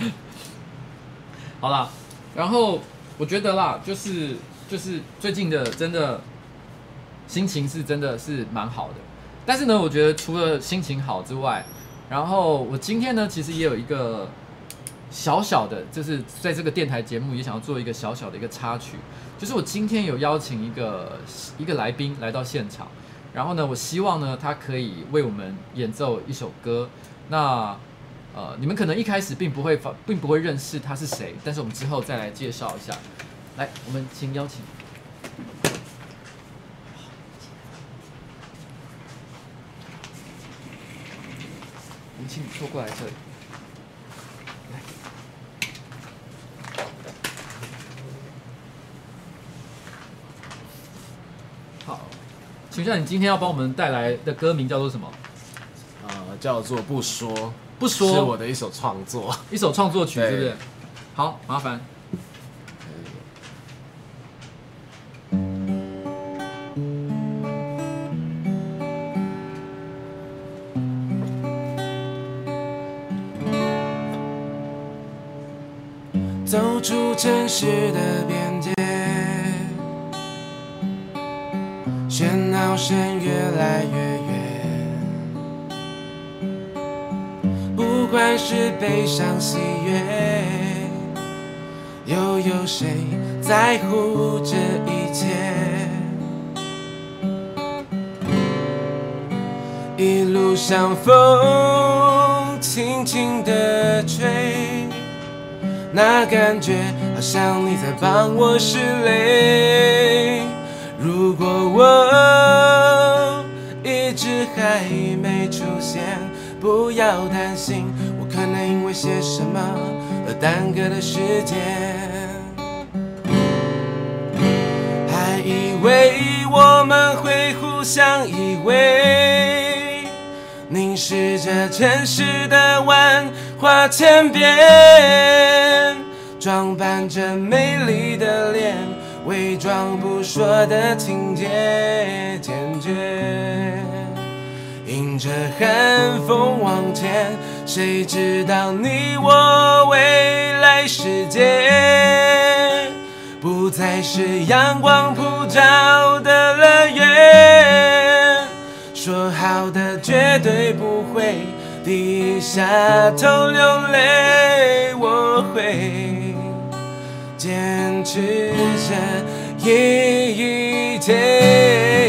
好啦，然后我觉得啦，就是就是最近的真的心情是真的是蛮好的，但是呢，我觉得除了心情好之外，然后我今天呢，其实也有一个小小的，就是在这个电台节目也想要做一个小小的一个插曲，就是我今天有邀请一个一个来宾来到现场。然后呢，我希望呢，他可以为我们演奏一首歌。那呃，你们可能一开始并不会发，并不会认识他是谁，但是我们之后再来介绍一下。来，我们请邀请。我们请你坐过来这里。好请问你今天要帮我们带来的歌名叫做什么？呃，叫做不说，不说是我的一首创作，一首创作曲，是不是？好，麻烦。走出城市的边声越来越远，不管是悲伤喜悦，又有谁在乎这一切？一路上风轻轻地吹，那感觉好像你在帮我拭泪。如果我一直还没出现，不要担心，我可能因为些什么而耽搁了时间。还以为我们会互相依偎，凝视着城市的万花千变，装扮着美丽的脸。伪装不说的情节，坚决迎着寒风往前。谁知道你我未来世界，不再是阳光普照的乐园。说好的绝对不会低下头流泪，我会。坚持着一天，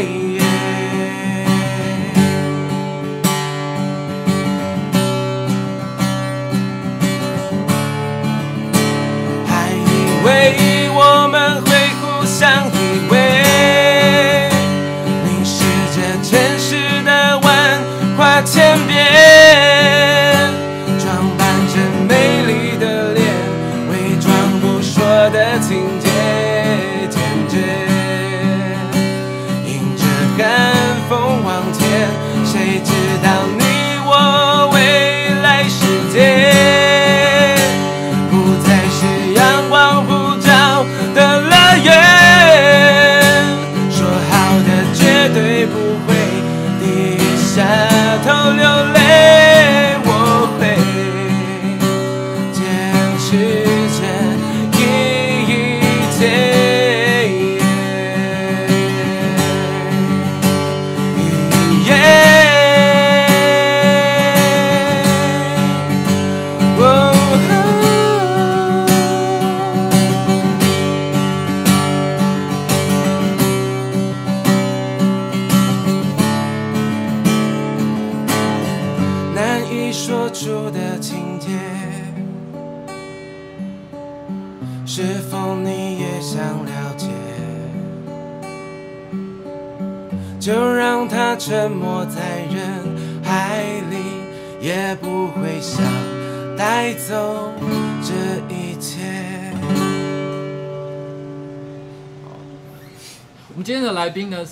不会低下头流泪。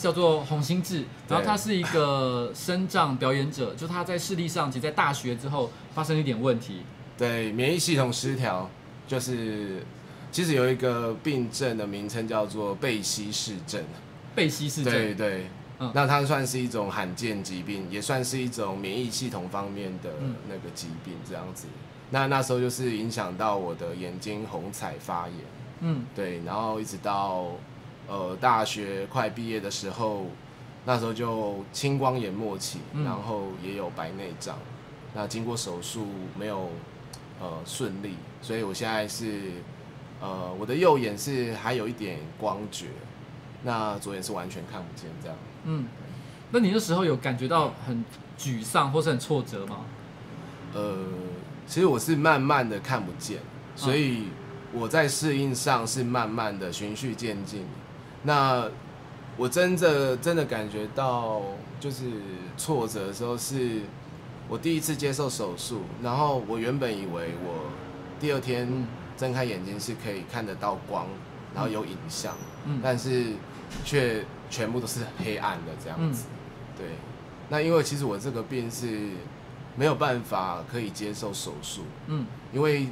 叫做洪心志，然后他是一个身障表演者，就他在视力上，其实在大学之后发生一点问题，对，免疫系统失调，就是其实有一个病症的名称叫做贝希氏症。贝希氏症，对对，嗯，那它算是一种罕见疾病，也算是一种免疫系统方面的那个疾病，这样子。那那时候就是影响到我的眼睛虹彩发炎，嗯，对，然后一直到。呃，大学快毕业的时候，那时候就青光眼末期，嗯、然后也有白内障。那经过手术没有呃顺利，所以我现在是呃我的右眼是还有一点光觉，那左眼是完全看不见这样。嗯，那你那时候有感觉到很沮丧或是很挫折吗？呃，其实我是慢慢的看不见，所以我在适应上是慢慢的循序渐进。那我真的真的感觉到就是挫折的时候，是我第一次接受手术，然后我原本以为我第二天睁开眼睛是可以看得到光，然后有影像，嗯，但是却全部都是黑暗的这样子，对。那因为其实我这个病是没有办法可以接受手术，嗯，因为。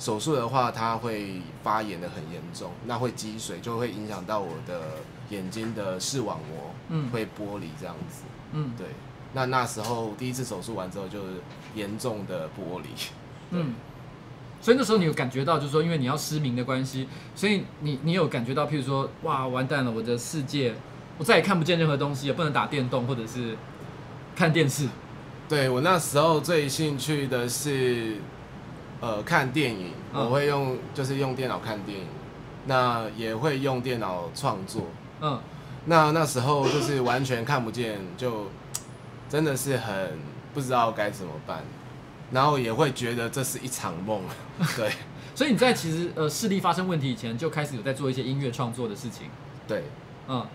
手术的话，它会发炎的很严重，那会积水，就会影响到我的眼睛的视网膜，嗯，会剥离这样子，嗯，对。那那时候第一次手术完之后，就是严重的剥离，嗯。所以那时候你有感觉到，就是说，因为你要失明的关系，所以你你有感觉到，譬如说，哇，完蛋了，我的世界，我再也看不见任何东西，也不能打电动或者是看电视。对，我那时候最兴趣的是。呃，看电影，我会用，就是用电脑看电影，那也会用电脑创作。嗯，那那时候就是完全看不见，就真的是很不知道该怎么办，然后也会觉得这是一场梦。对，所以你在其实呃视力发生问题以前，就开始有在做一些音乐创作的事情。对，嗯，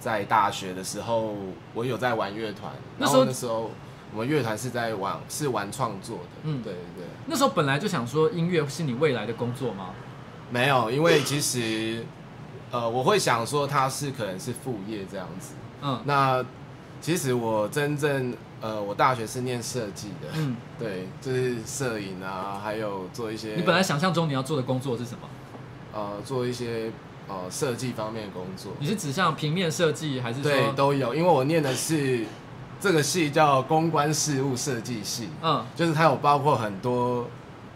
在大学的时候，我有在玩乐团，那时候那时候。我们乐团是在玩，是玩创作的。嗯，对对对。那时候本来就想说音乐是你未来的工作吗？没有，因为其实，呃，我会想说它是可能是副业这样子。嗯，那其实我真正，呃，我大学是念设计的。嗯，对，就是摄影啊，还有做一些。你本来想象中你要做的工作是什么？呃，做一些呃设计方面的工作。你是指向平面设计还是说？对，都有，因为我念的是。这个系叫公关事务设计系，嗯，就是它有包括很多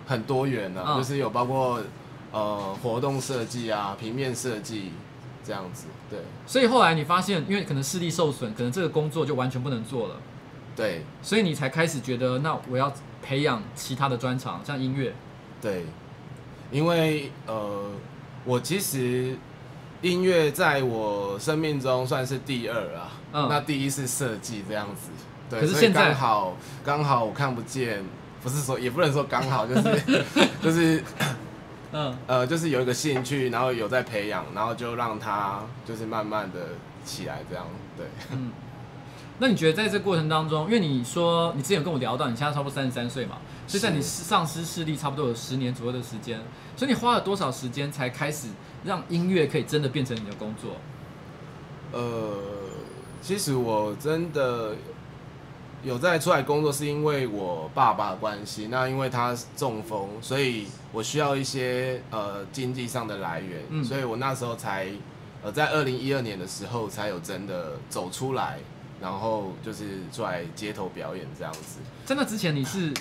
很多元的，啊，嗯，就是有包括呃活动设计啊、平面设计这样子，对。所以后来你发现，因为可能视力受损，可能这个工作就完全不能做了，对。所以你才开始觉得，那我要培养其他的专长，像音乐。对，因为呃，我其实音乐在我生命中算是第二啊。嗯，那第一是设计这样子，对，可是现在刚好刚好我看不见，不是说 也不能说刚好，就是 就是，嗯呃，就是有一个兴趣，然后有在培养，然后就让他就是慢慢的起来这样，对。嗯，那你觉得在这过程当中，因为你说你之前有跟我聊到，你现在差不多三十三岁嘛，所以在你丧失视力差不多有十年左右的时间，所以你花了多少时间才开始让音乐可以真的变成你的工作？呃。其实我真的有在出来工作，是因为我爸爸的关系。那因为他中风，所以我需要一些呃经济上的来源，嗯、所以我那时候才呃在二零一二年的时候才有真的走出来，然后就是出来街头表演这样子。真的之前你是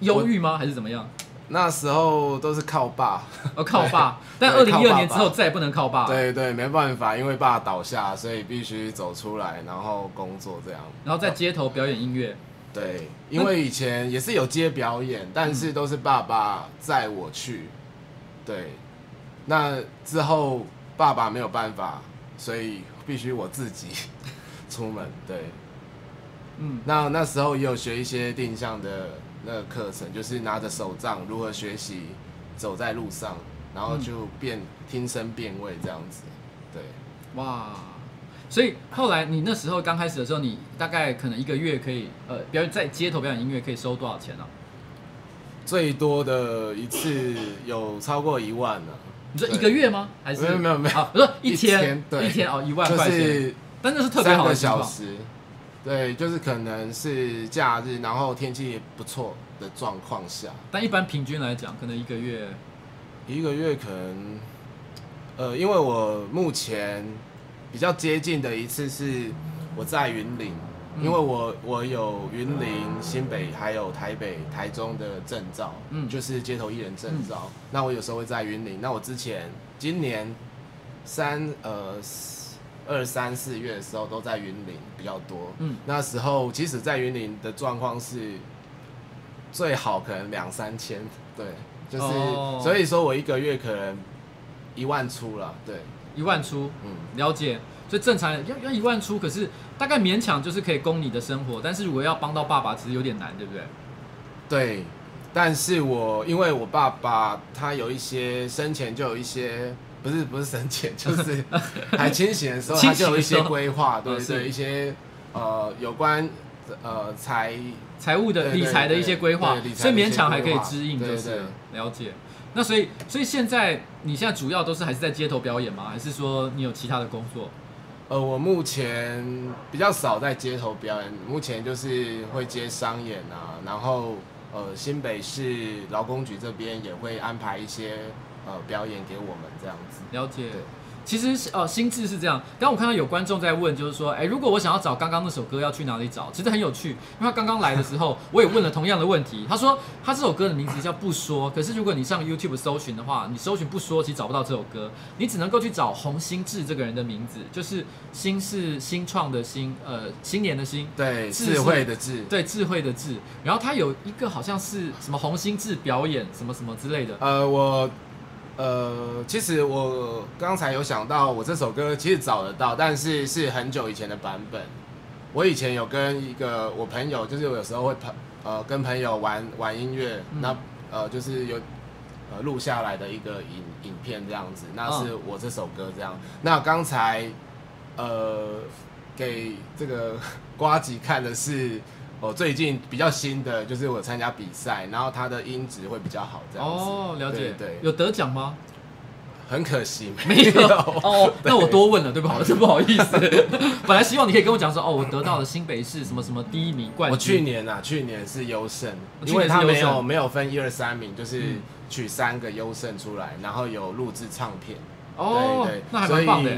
忧郁吗？还是怎么样？那时候都是靠爸，哦靠爸，但二零一二年之后再也不能靠爸。对对，没办法，因为爸倒下，所以必须走出来，然后工作这样。然后在街头表演音乐。对，因为以前也是有街表演，但是都是爸爸载我去。对，那之后爸爸没有办法，所以必须我自己 出门。对，嗯，那那时候也有学一些定向的。那个课程就是拿着手杖如何学习走在路上，然后就变听声辨位这样子，对，哇，所以后来你那时候刚开始的时候，你大概可能一个月可以呃表演在街头表演音乐可以收多少钱呢？最多的一次有超过一万呢。你说一个月吗？还是没有没有没有？不是一天，一天，对，一天哦，一万块钱，就是但那是特别好的小时，对，就是可能是假日，然后天气也不错的状况下。但一般平均来讲，可能一个月，一个月可能，呃，因为我目前比较接近的一次是我在云林。因为我我有云林、新北还有台北、台中的证照，嗯，就是街头艺人证照。嗯、那我有时候会在云林。那我之前今年三呃二三四月的时候都在云林比较多。嗯，那时候即使，在云林的状况是最好可能两三千，对，就是、哦、所以说我一个月可能一万出了，对，一万出，嗯，了解。所以正常要要一万出，可是大概勉强就是可以供你的生活。但是如果要帮到爸爸，其实有点难，对不对？对，但是我因为我爸爸他有一些生前就有一些，不是不是省钱，就是还清醒的时候，他就有一些规划，对对，一些呃有关呃财财务的理财的一些规划，所以勉强还可以支应，就是了解。那所以所以现在你现在主要都是还是在街头表演吗？还是说你有其他的工作？呃，我目前比较少在街头表演，目前就是会接商演啊，然后呃，新北市劳工局这边也会安排一些呃表演给我们这样子。了解。其实呃，心智是这样。刚刚我看到有观众在问，就是说，哎，如果我想要找刚刚那首歌，要去哪里找？其实很有趣，因为他刚刚来的时候，我也问了同样的问题。他说，他这首歌的名字叫《不说》，可是如果你上 YouTube 搜寻的话，你搜寻《不说》，其实找不到这首歌，你只能够去找洪新智这个人的名字，就是“新”是新创的“新”，呃，新年的“新”，对，智慧的“智”，对，智慧的“智”。然后他有一个好像是什么洪新智表演什么什么之类的。呃，我。呃，其实我刚才有想到，我这首歌其实找得到，但是是很久以前的版本。我以前有跟一个我朋友，就是有时候会朋呃跟朋友玩玩音乐，嗯、那呃就是有呃录下来的一个影影片这样子，那是我这首歌这样。哦、那刚才呃给这个瓜吉看的是。哦，最近比较新的就是我参加比赛，然后他的音质会比较好，这样子。哦，了解。对，对，有得奖吗？很可惜没有。哦，那我多问了，对不好，真 不好意思。本来希望你可以跟我讲说，哦，我得到了新北市什么什么第一名冠军。我去年啊，去年是优胜，因为他没有没有分一二三名，就是取三个优胜出来，然后有录制唱片。哦，对对，那还蛮棒的。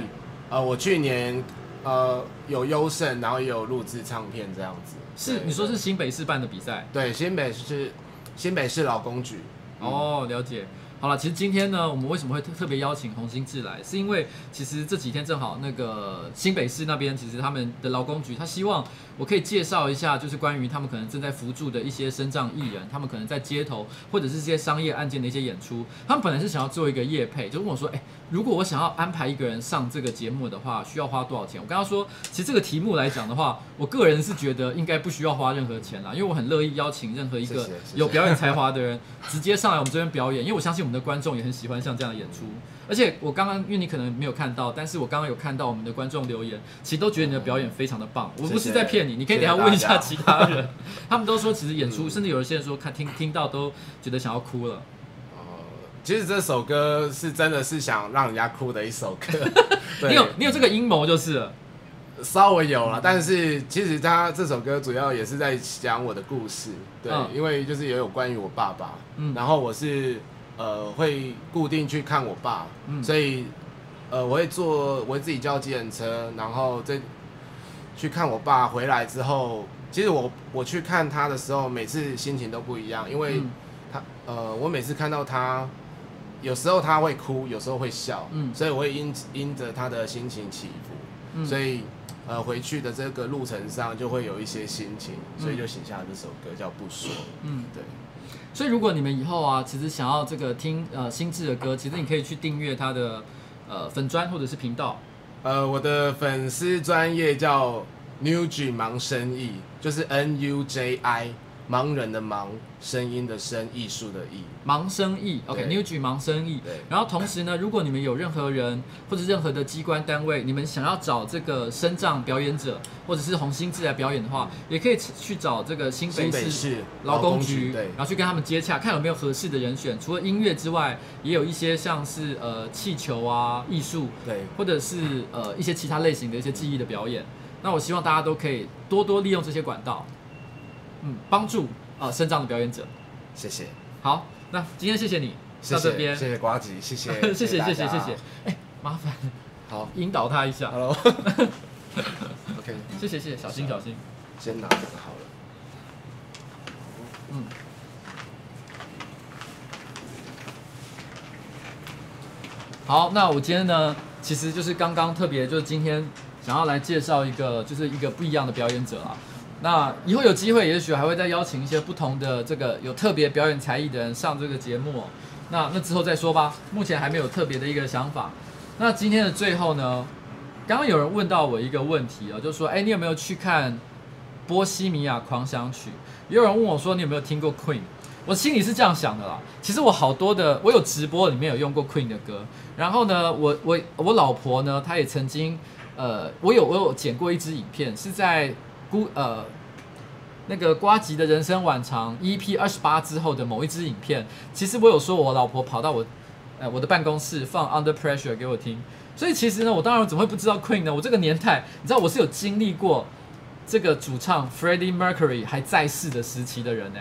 呃，我去年呃有优胜，然后也有录制唱片这样子。是你说是新北市办的比赛？对，新北市新北市劳工局。哦，了解。好了，其实今天呢，我们为什么会特特别邀请洪兴志来，是因为其实这几天正好那个新北市那边，其实他们的劳工局，他希望我可以介绍一下，就是关于他们可能正在扶助的一些身障艺人，他们可能在街头或者是这些商业案件的一些演出，他们本来是想要做一个业配，就问我说，哎，如果我想要安排一个人上这个节目的话，需要花多少钱？我跟他说，其实这个题目来讲的话，我个人是觉得应该不需要花任何钱啦，因为我很乐意邀请任何一个有表演才华的人直接上来我们这边表演，因为我相信我们。的观众也很喜欢像这样的演出，而且我刚刚因为你可能没有看到，但是我刚刚有看到我们的观众留言，其实都觉得你的表演非常的棒。我不是在骗你，你可以等下问一下其他人，他们都说其实演出，甚至有一些人说看听听到都觉得想要哭了。其实这首歌是真的是想让人家哭的一首歌。你有你有这个阴谋就是了。稍微有了，但是其实他这首歌主要也是在讲我的故事，对，因为就是也有关于我爸爸，嗯，然后我是。呃，会固定去看我爸，嗯、所以，呃，我会坐，我会自己叫计程车，然后再去看我爸。回来之后，其实我我去看他的时候，每次心情都不一样，因为他，呃，我每次看到他，有时候他会哭，有时候会笑，嗯，所以我会因因着他的心情起伏，嗯、所以，呃，回去的这个路程上就会有一些心情，所以就写下这首歌叫《不说》，嗯，对。所以，如果你们以后啊，其实想要这个听呃新智的歌，其实你可以去订阅他的呃粉专或者是频道。呃，我的粉丝专业叫 Nuji 忙生意，就是 N U J I 盲人的盲，声音的声，艺术的艺，盲生意，OK，New 剧盲生意。对。然后同时呢，如果你们有任何人或者任何的机关单位，你们想要找这个声障表演者或者是红心志来表演的话，也可以去找这个新北市劳工局，对，然后去跟他们接洽，看有没有合适的人选。除了音乐之外，也有一些像是呃气球啊艺术，对，或者是呃一些其他类型的一些技艺的表演。那我希望大家都可以多多利用这些管道。嗯，帮助啊，身障的表演者，谢谢。好，那今天谢谢你谢谢到这边，谢谢瓜吉，谢谢，谢谢，谢谢，谢谢。哎，麻烦，好，引导他一下。Hello，OK，谢谢，谢谢，小心，小心。先拿这个好了。嗯。好，那我今天呢，其实就是刚刚特别，就是今天想要来介绍一个，就是一个不一样的表演者啊。那以后有机会，也许还会再邀请一些不同的这个有特别表演才艺的人上这个节目。哦那那之后再说吧，目前还没有特别的一个想法。那今天的最后呢，刚刚有人问到我一个问题啊，就说，哎，你有没有去看《波西米亚狂想曲》？也有人问我说，你有没有听过 Queen？我心里是这样想的啦。其实我好多的，我有直播里面有用过 Queen 的歌。然后呢，我我我老婆呢，她也曾经，呃，我有我有剪过一支影片，是在。孤呃，那个瓜吉的人生晚长 EP 二十八之后的某一支影片，其实我有说，我老婆跑到我，呃，我的办公室放 Under Pressure 给我听，所以其实呢，我当然怎么会不知道 Queen 呢？我这个年代，你知道我是有经历过这个主唱 Freddie Mercury 还在世的时期的人呢。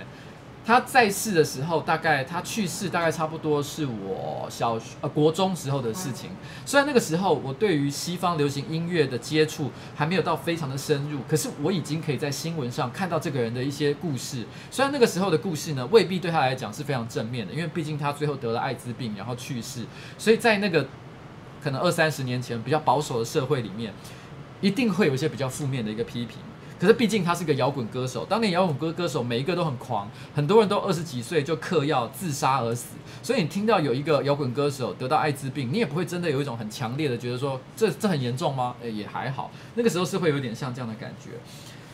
他在世的时候，大概他去世大概差不多是我小学呃国中时候的事情。虽然那个时候我对于西方流行音乐的接触还没有到非常的深入，可是我已经可以在新闻上看到这个人的一些故事。虽然那个时候的故事呢，未必对他来讲是非常正面的，因为毕竟他最后得了艾滋病然后去世，所以在那个可能二三十年前比较保守的社会里面，一定会有一些比较负面的一个批评。可是毕竟他是个摇滚歌手，当年摇滚歌歌手每一个都很狂，很多人都二十几岁就嗑药自杀而死。所以你听到有一个摇滚歌手得到艾滋病，你也不会真的有一种很强烈的觉得说这这很严重吗？诶，也还好。那个时候是会有点像这样的感觉。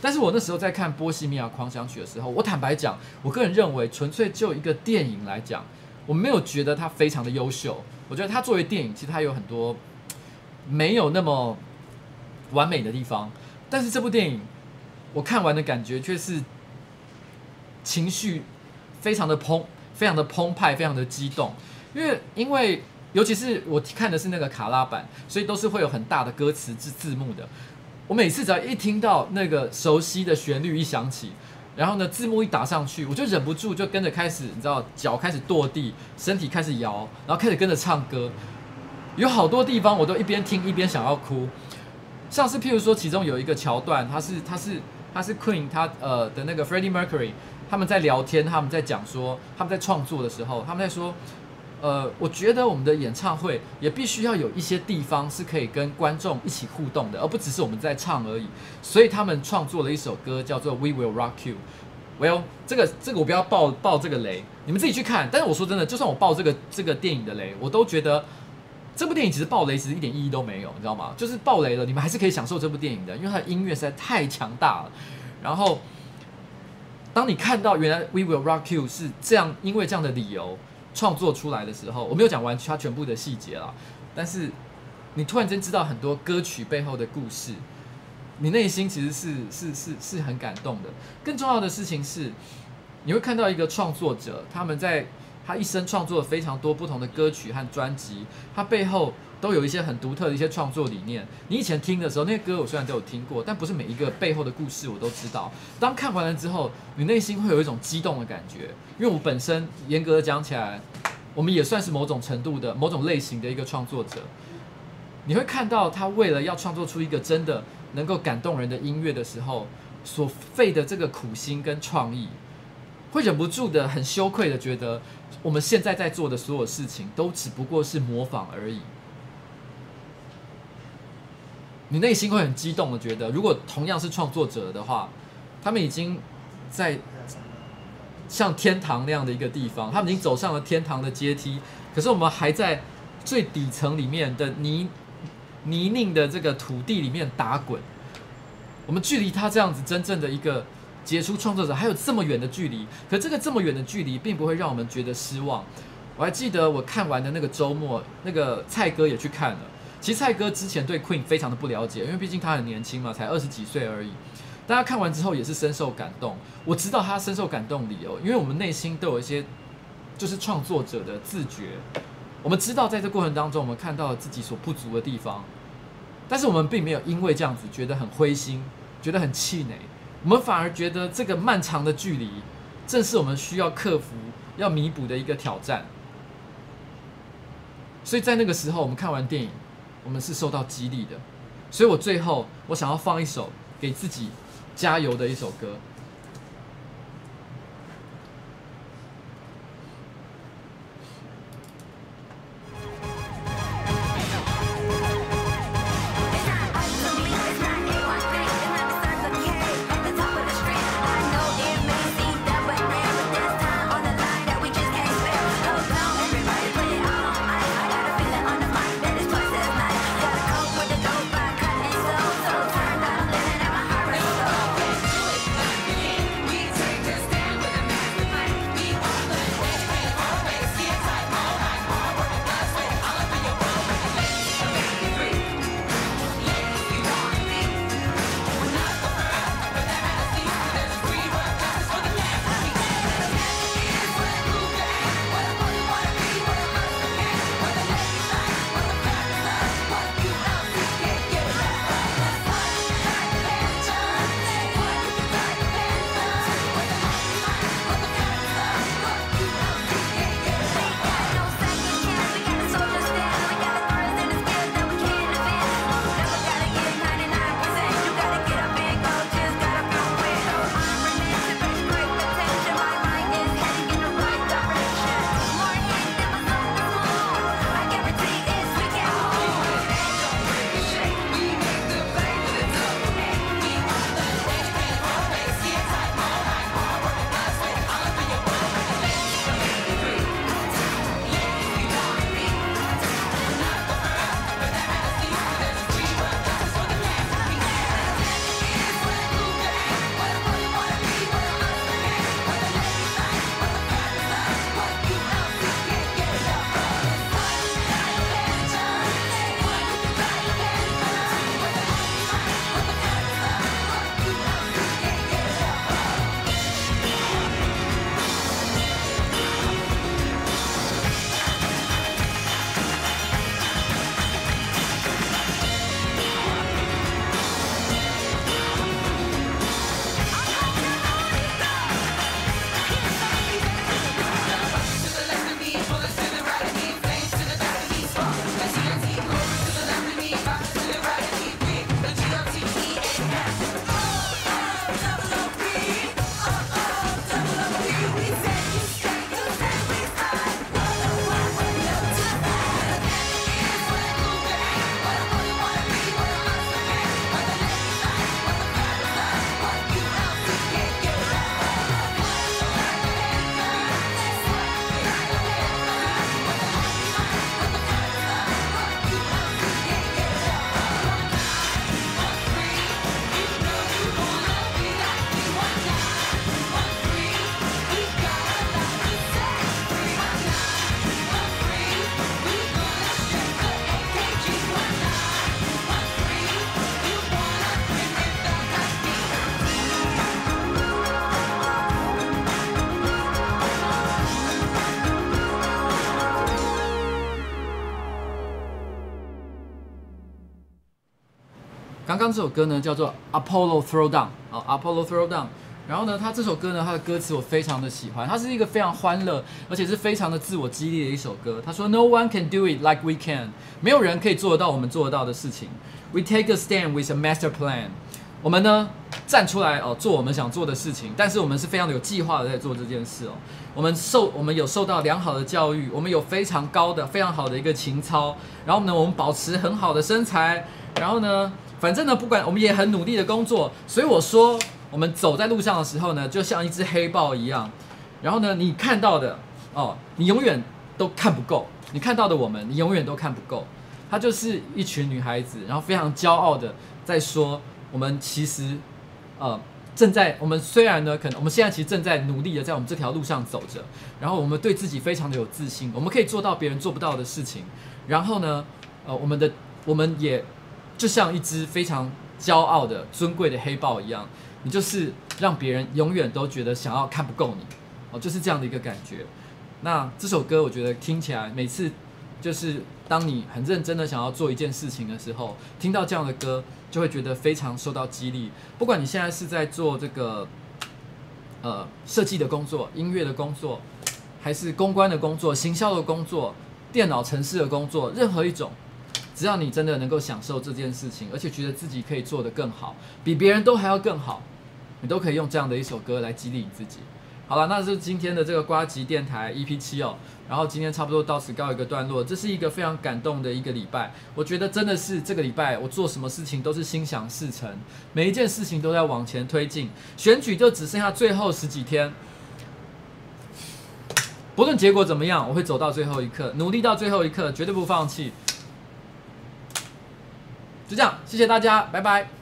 但是我那时候在看《波西米亚狂想曲》的时候，我坦白讲，我个人认为，纯粹就一个电影来讲，我没有觉得它非常的优秀。我觉得它作为电影，其实它有很多没有那么完美的地方。但是这部电影。我看完的感觉却是情绪非常的澎，非常的澎湃，非常的激动。因为因为尤其是我看的是那个卡拉版，所以都是会有很大的歌词字字幕的。我每次只要一听到那个熟悉的旋律一响起，然后呢字幕一打上去，我就忍不住就跟着开始，你知道脚开始跺地，身体开始摇，然后开始跟着唱歌。有好多地方我都一边听一边想要哭，像是譬如说其中有一个桥段，它是它是。他是 Queen，他呃的那个 Freddie Mercury，他们在聊天，他们在讲说，他们在创作的时候，他们在说，呃，我觉得我们的演唱会也必须要有一些地方是可以跟观众一起互动的，而不只是我们在唱而已。所以他们创作了一首歌叫做 We Will Rock You。Well，这个这个我不要爆爆这个雷，你们自己去看。但是我说真的，就算我爆这个这个电影的雷，我都觉得。这部电影其实爆雷其实一点意义都没有，你知道吗？就是爆雷了，你们还是可以享受这部电影的，因为它的音乐实在太强大了。然后，当你看到原来《We Will Rock You》是这样，因为这样的理由创作出来的时候，我没有讲完它全部的细节了，但是你突然间知道很多歌曲背后的故事，你内心其实是是是是很感动的。更重要的事情是，你会看到一个创作者，他们在。他一生创作了非常多不同的歌曲和专辑，他背后都有一些很独特的一些创作理念。你以前听的时候，那些歌我虽然都有听过，但不是每一个背后的故事我都知道。当看完了之后，你内心会有一种激动的感觉，因为我本身严格的讲起来，我们也算是某种程度的某种类型的一个创作者。你会看到他为了要创作出一个真的能够感动人的音乐的时候，所费的这个苦心跟创意，会忍不住的很羞愧的觉得。我们现在在做的所有事情，都只不过是模仿而已。你内心会很激动的觉得，如果同样是创作者的话，他们已经在像天堂那样的一个地方，他们已经走上了天堂的阶梯。可是我们还在最底层里面的泥泥泞的这个土地里面打滚。我们距离他这样子真正的一个杰出创作者还有这么远的距离，可这个这么远的距离并不会让我们觉得失望。我还记得我看完的那个周末，那个蔡哥也去看了。其实蔡哥之前对 Queen 非常的不了解，因为毕竟他很年轻嘛，才二十几岁而已。大家看完之后也是深受感动。我知道他深受感动理由，因为我们内心都有一些就是创作者的自觉。我们知道在这过程当中，我们看到了自己所不足的地方，但是我们并没有因为这样子觉得很灰心，觉得很气馁。我们反而觉得这个漫长的距离，正是我们需要克服、要弥补的一个挑战。所以在那个时候，我们看完电影，我们是受到激励的。所以我最后，我想要放一首给自己。加油的一首歌。刚刚这首歌呢叫做 Apollo Throwdown 啊，Apollo Throwdown。然后呢，他这首歌呢，他的歌词我非常的喜欢，它是一个非常欢乐，而且是非常的自我激励的一首歌。他说 No one can do it like we can，没有人可以做得到我们做得到的事情。We take a stand with a master plan，我们呢站出来哦，做我们想做的事情，但是我们是非常的有计划的在做这件事哦。我们受我们有受到良好的教育，我们有非常高的非常好的一个情操，然后呢，我们保持很好的身材，然后呢。反正呢，不管我们也很努力的工作，所以我说，我们走在路上的时候呢，就像一只黑豹一样。然后呢，你看到的哦，你永远都看不够。你看到的我们，你永远都看不够。她就是一群女孩子，然后非常骄傲的在说，我们其实，呃，正在我们虽然呢，可能我们现在其实正在努力的在我们这条路上走着，然后我们对自己非常的有自信，我们可以做到别人做不到的事情。然后呢，呃，我们的我们也就像一只非常骄傲的尊贵的黑豹一样，你就是让别人永远都觉得想要看不够你，哦，就是这样的一个感觉。那这首歌我觉得听起来，每次就是当你很认真的想要做一件事情的时候，听到这样的歌。就会觉得非常受到激励。不管你现在是在做这个呃设计的工作、音乐的工作，还是公关的工作、行销的工作、电脑程式的工作，任何一种，只要你真的能够享受这件事情，而且觉得自己可以做得更好，比别人都还要更好，你都可以用这样的一首歌来激励你自己。好了，那是今天的这个瓜吉电台 EP 七哦。然后今天差不多到此告一个段落，这是一个非常感动的一个礼拜。我觉得真的是这个礼拜我做什么事情都是心想事成，每一件事情都在往前推进。选举就只剩下最后十几天，不论结果怎么样，我会走到最后一刻，努力到最后一刻，绝对不放弃。就这样，谢谢大家，拜拜。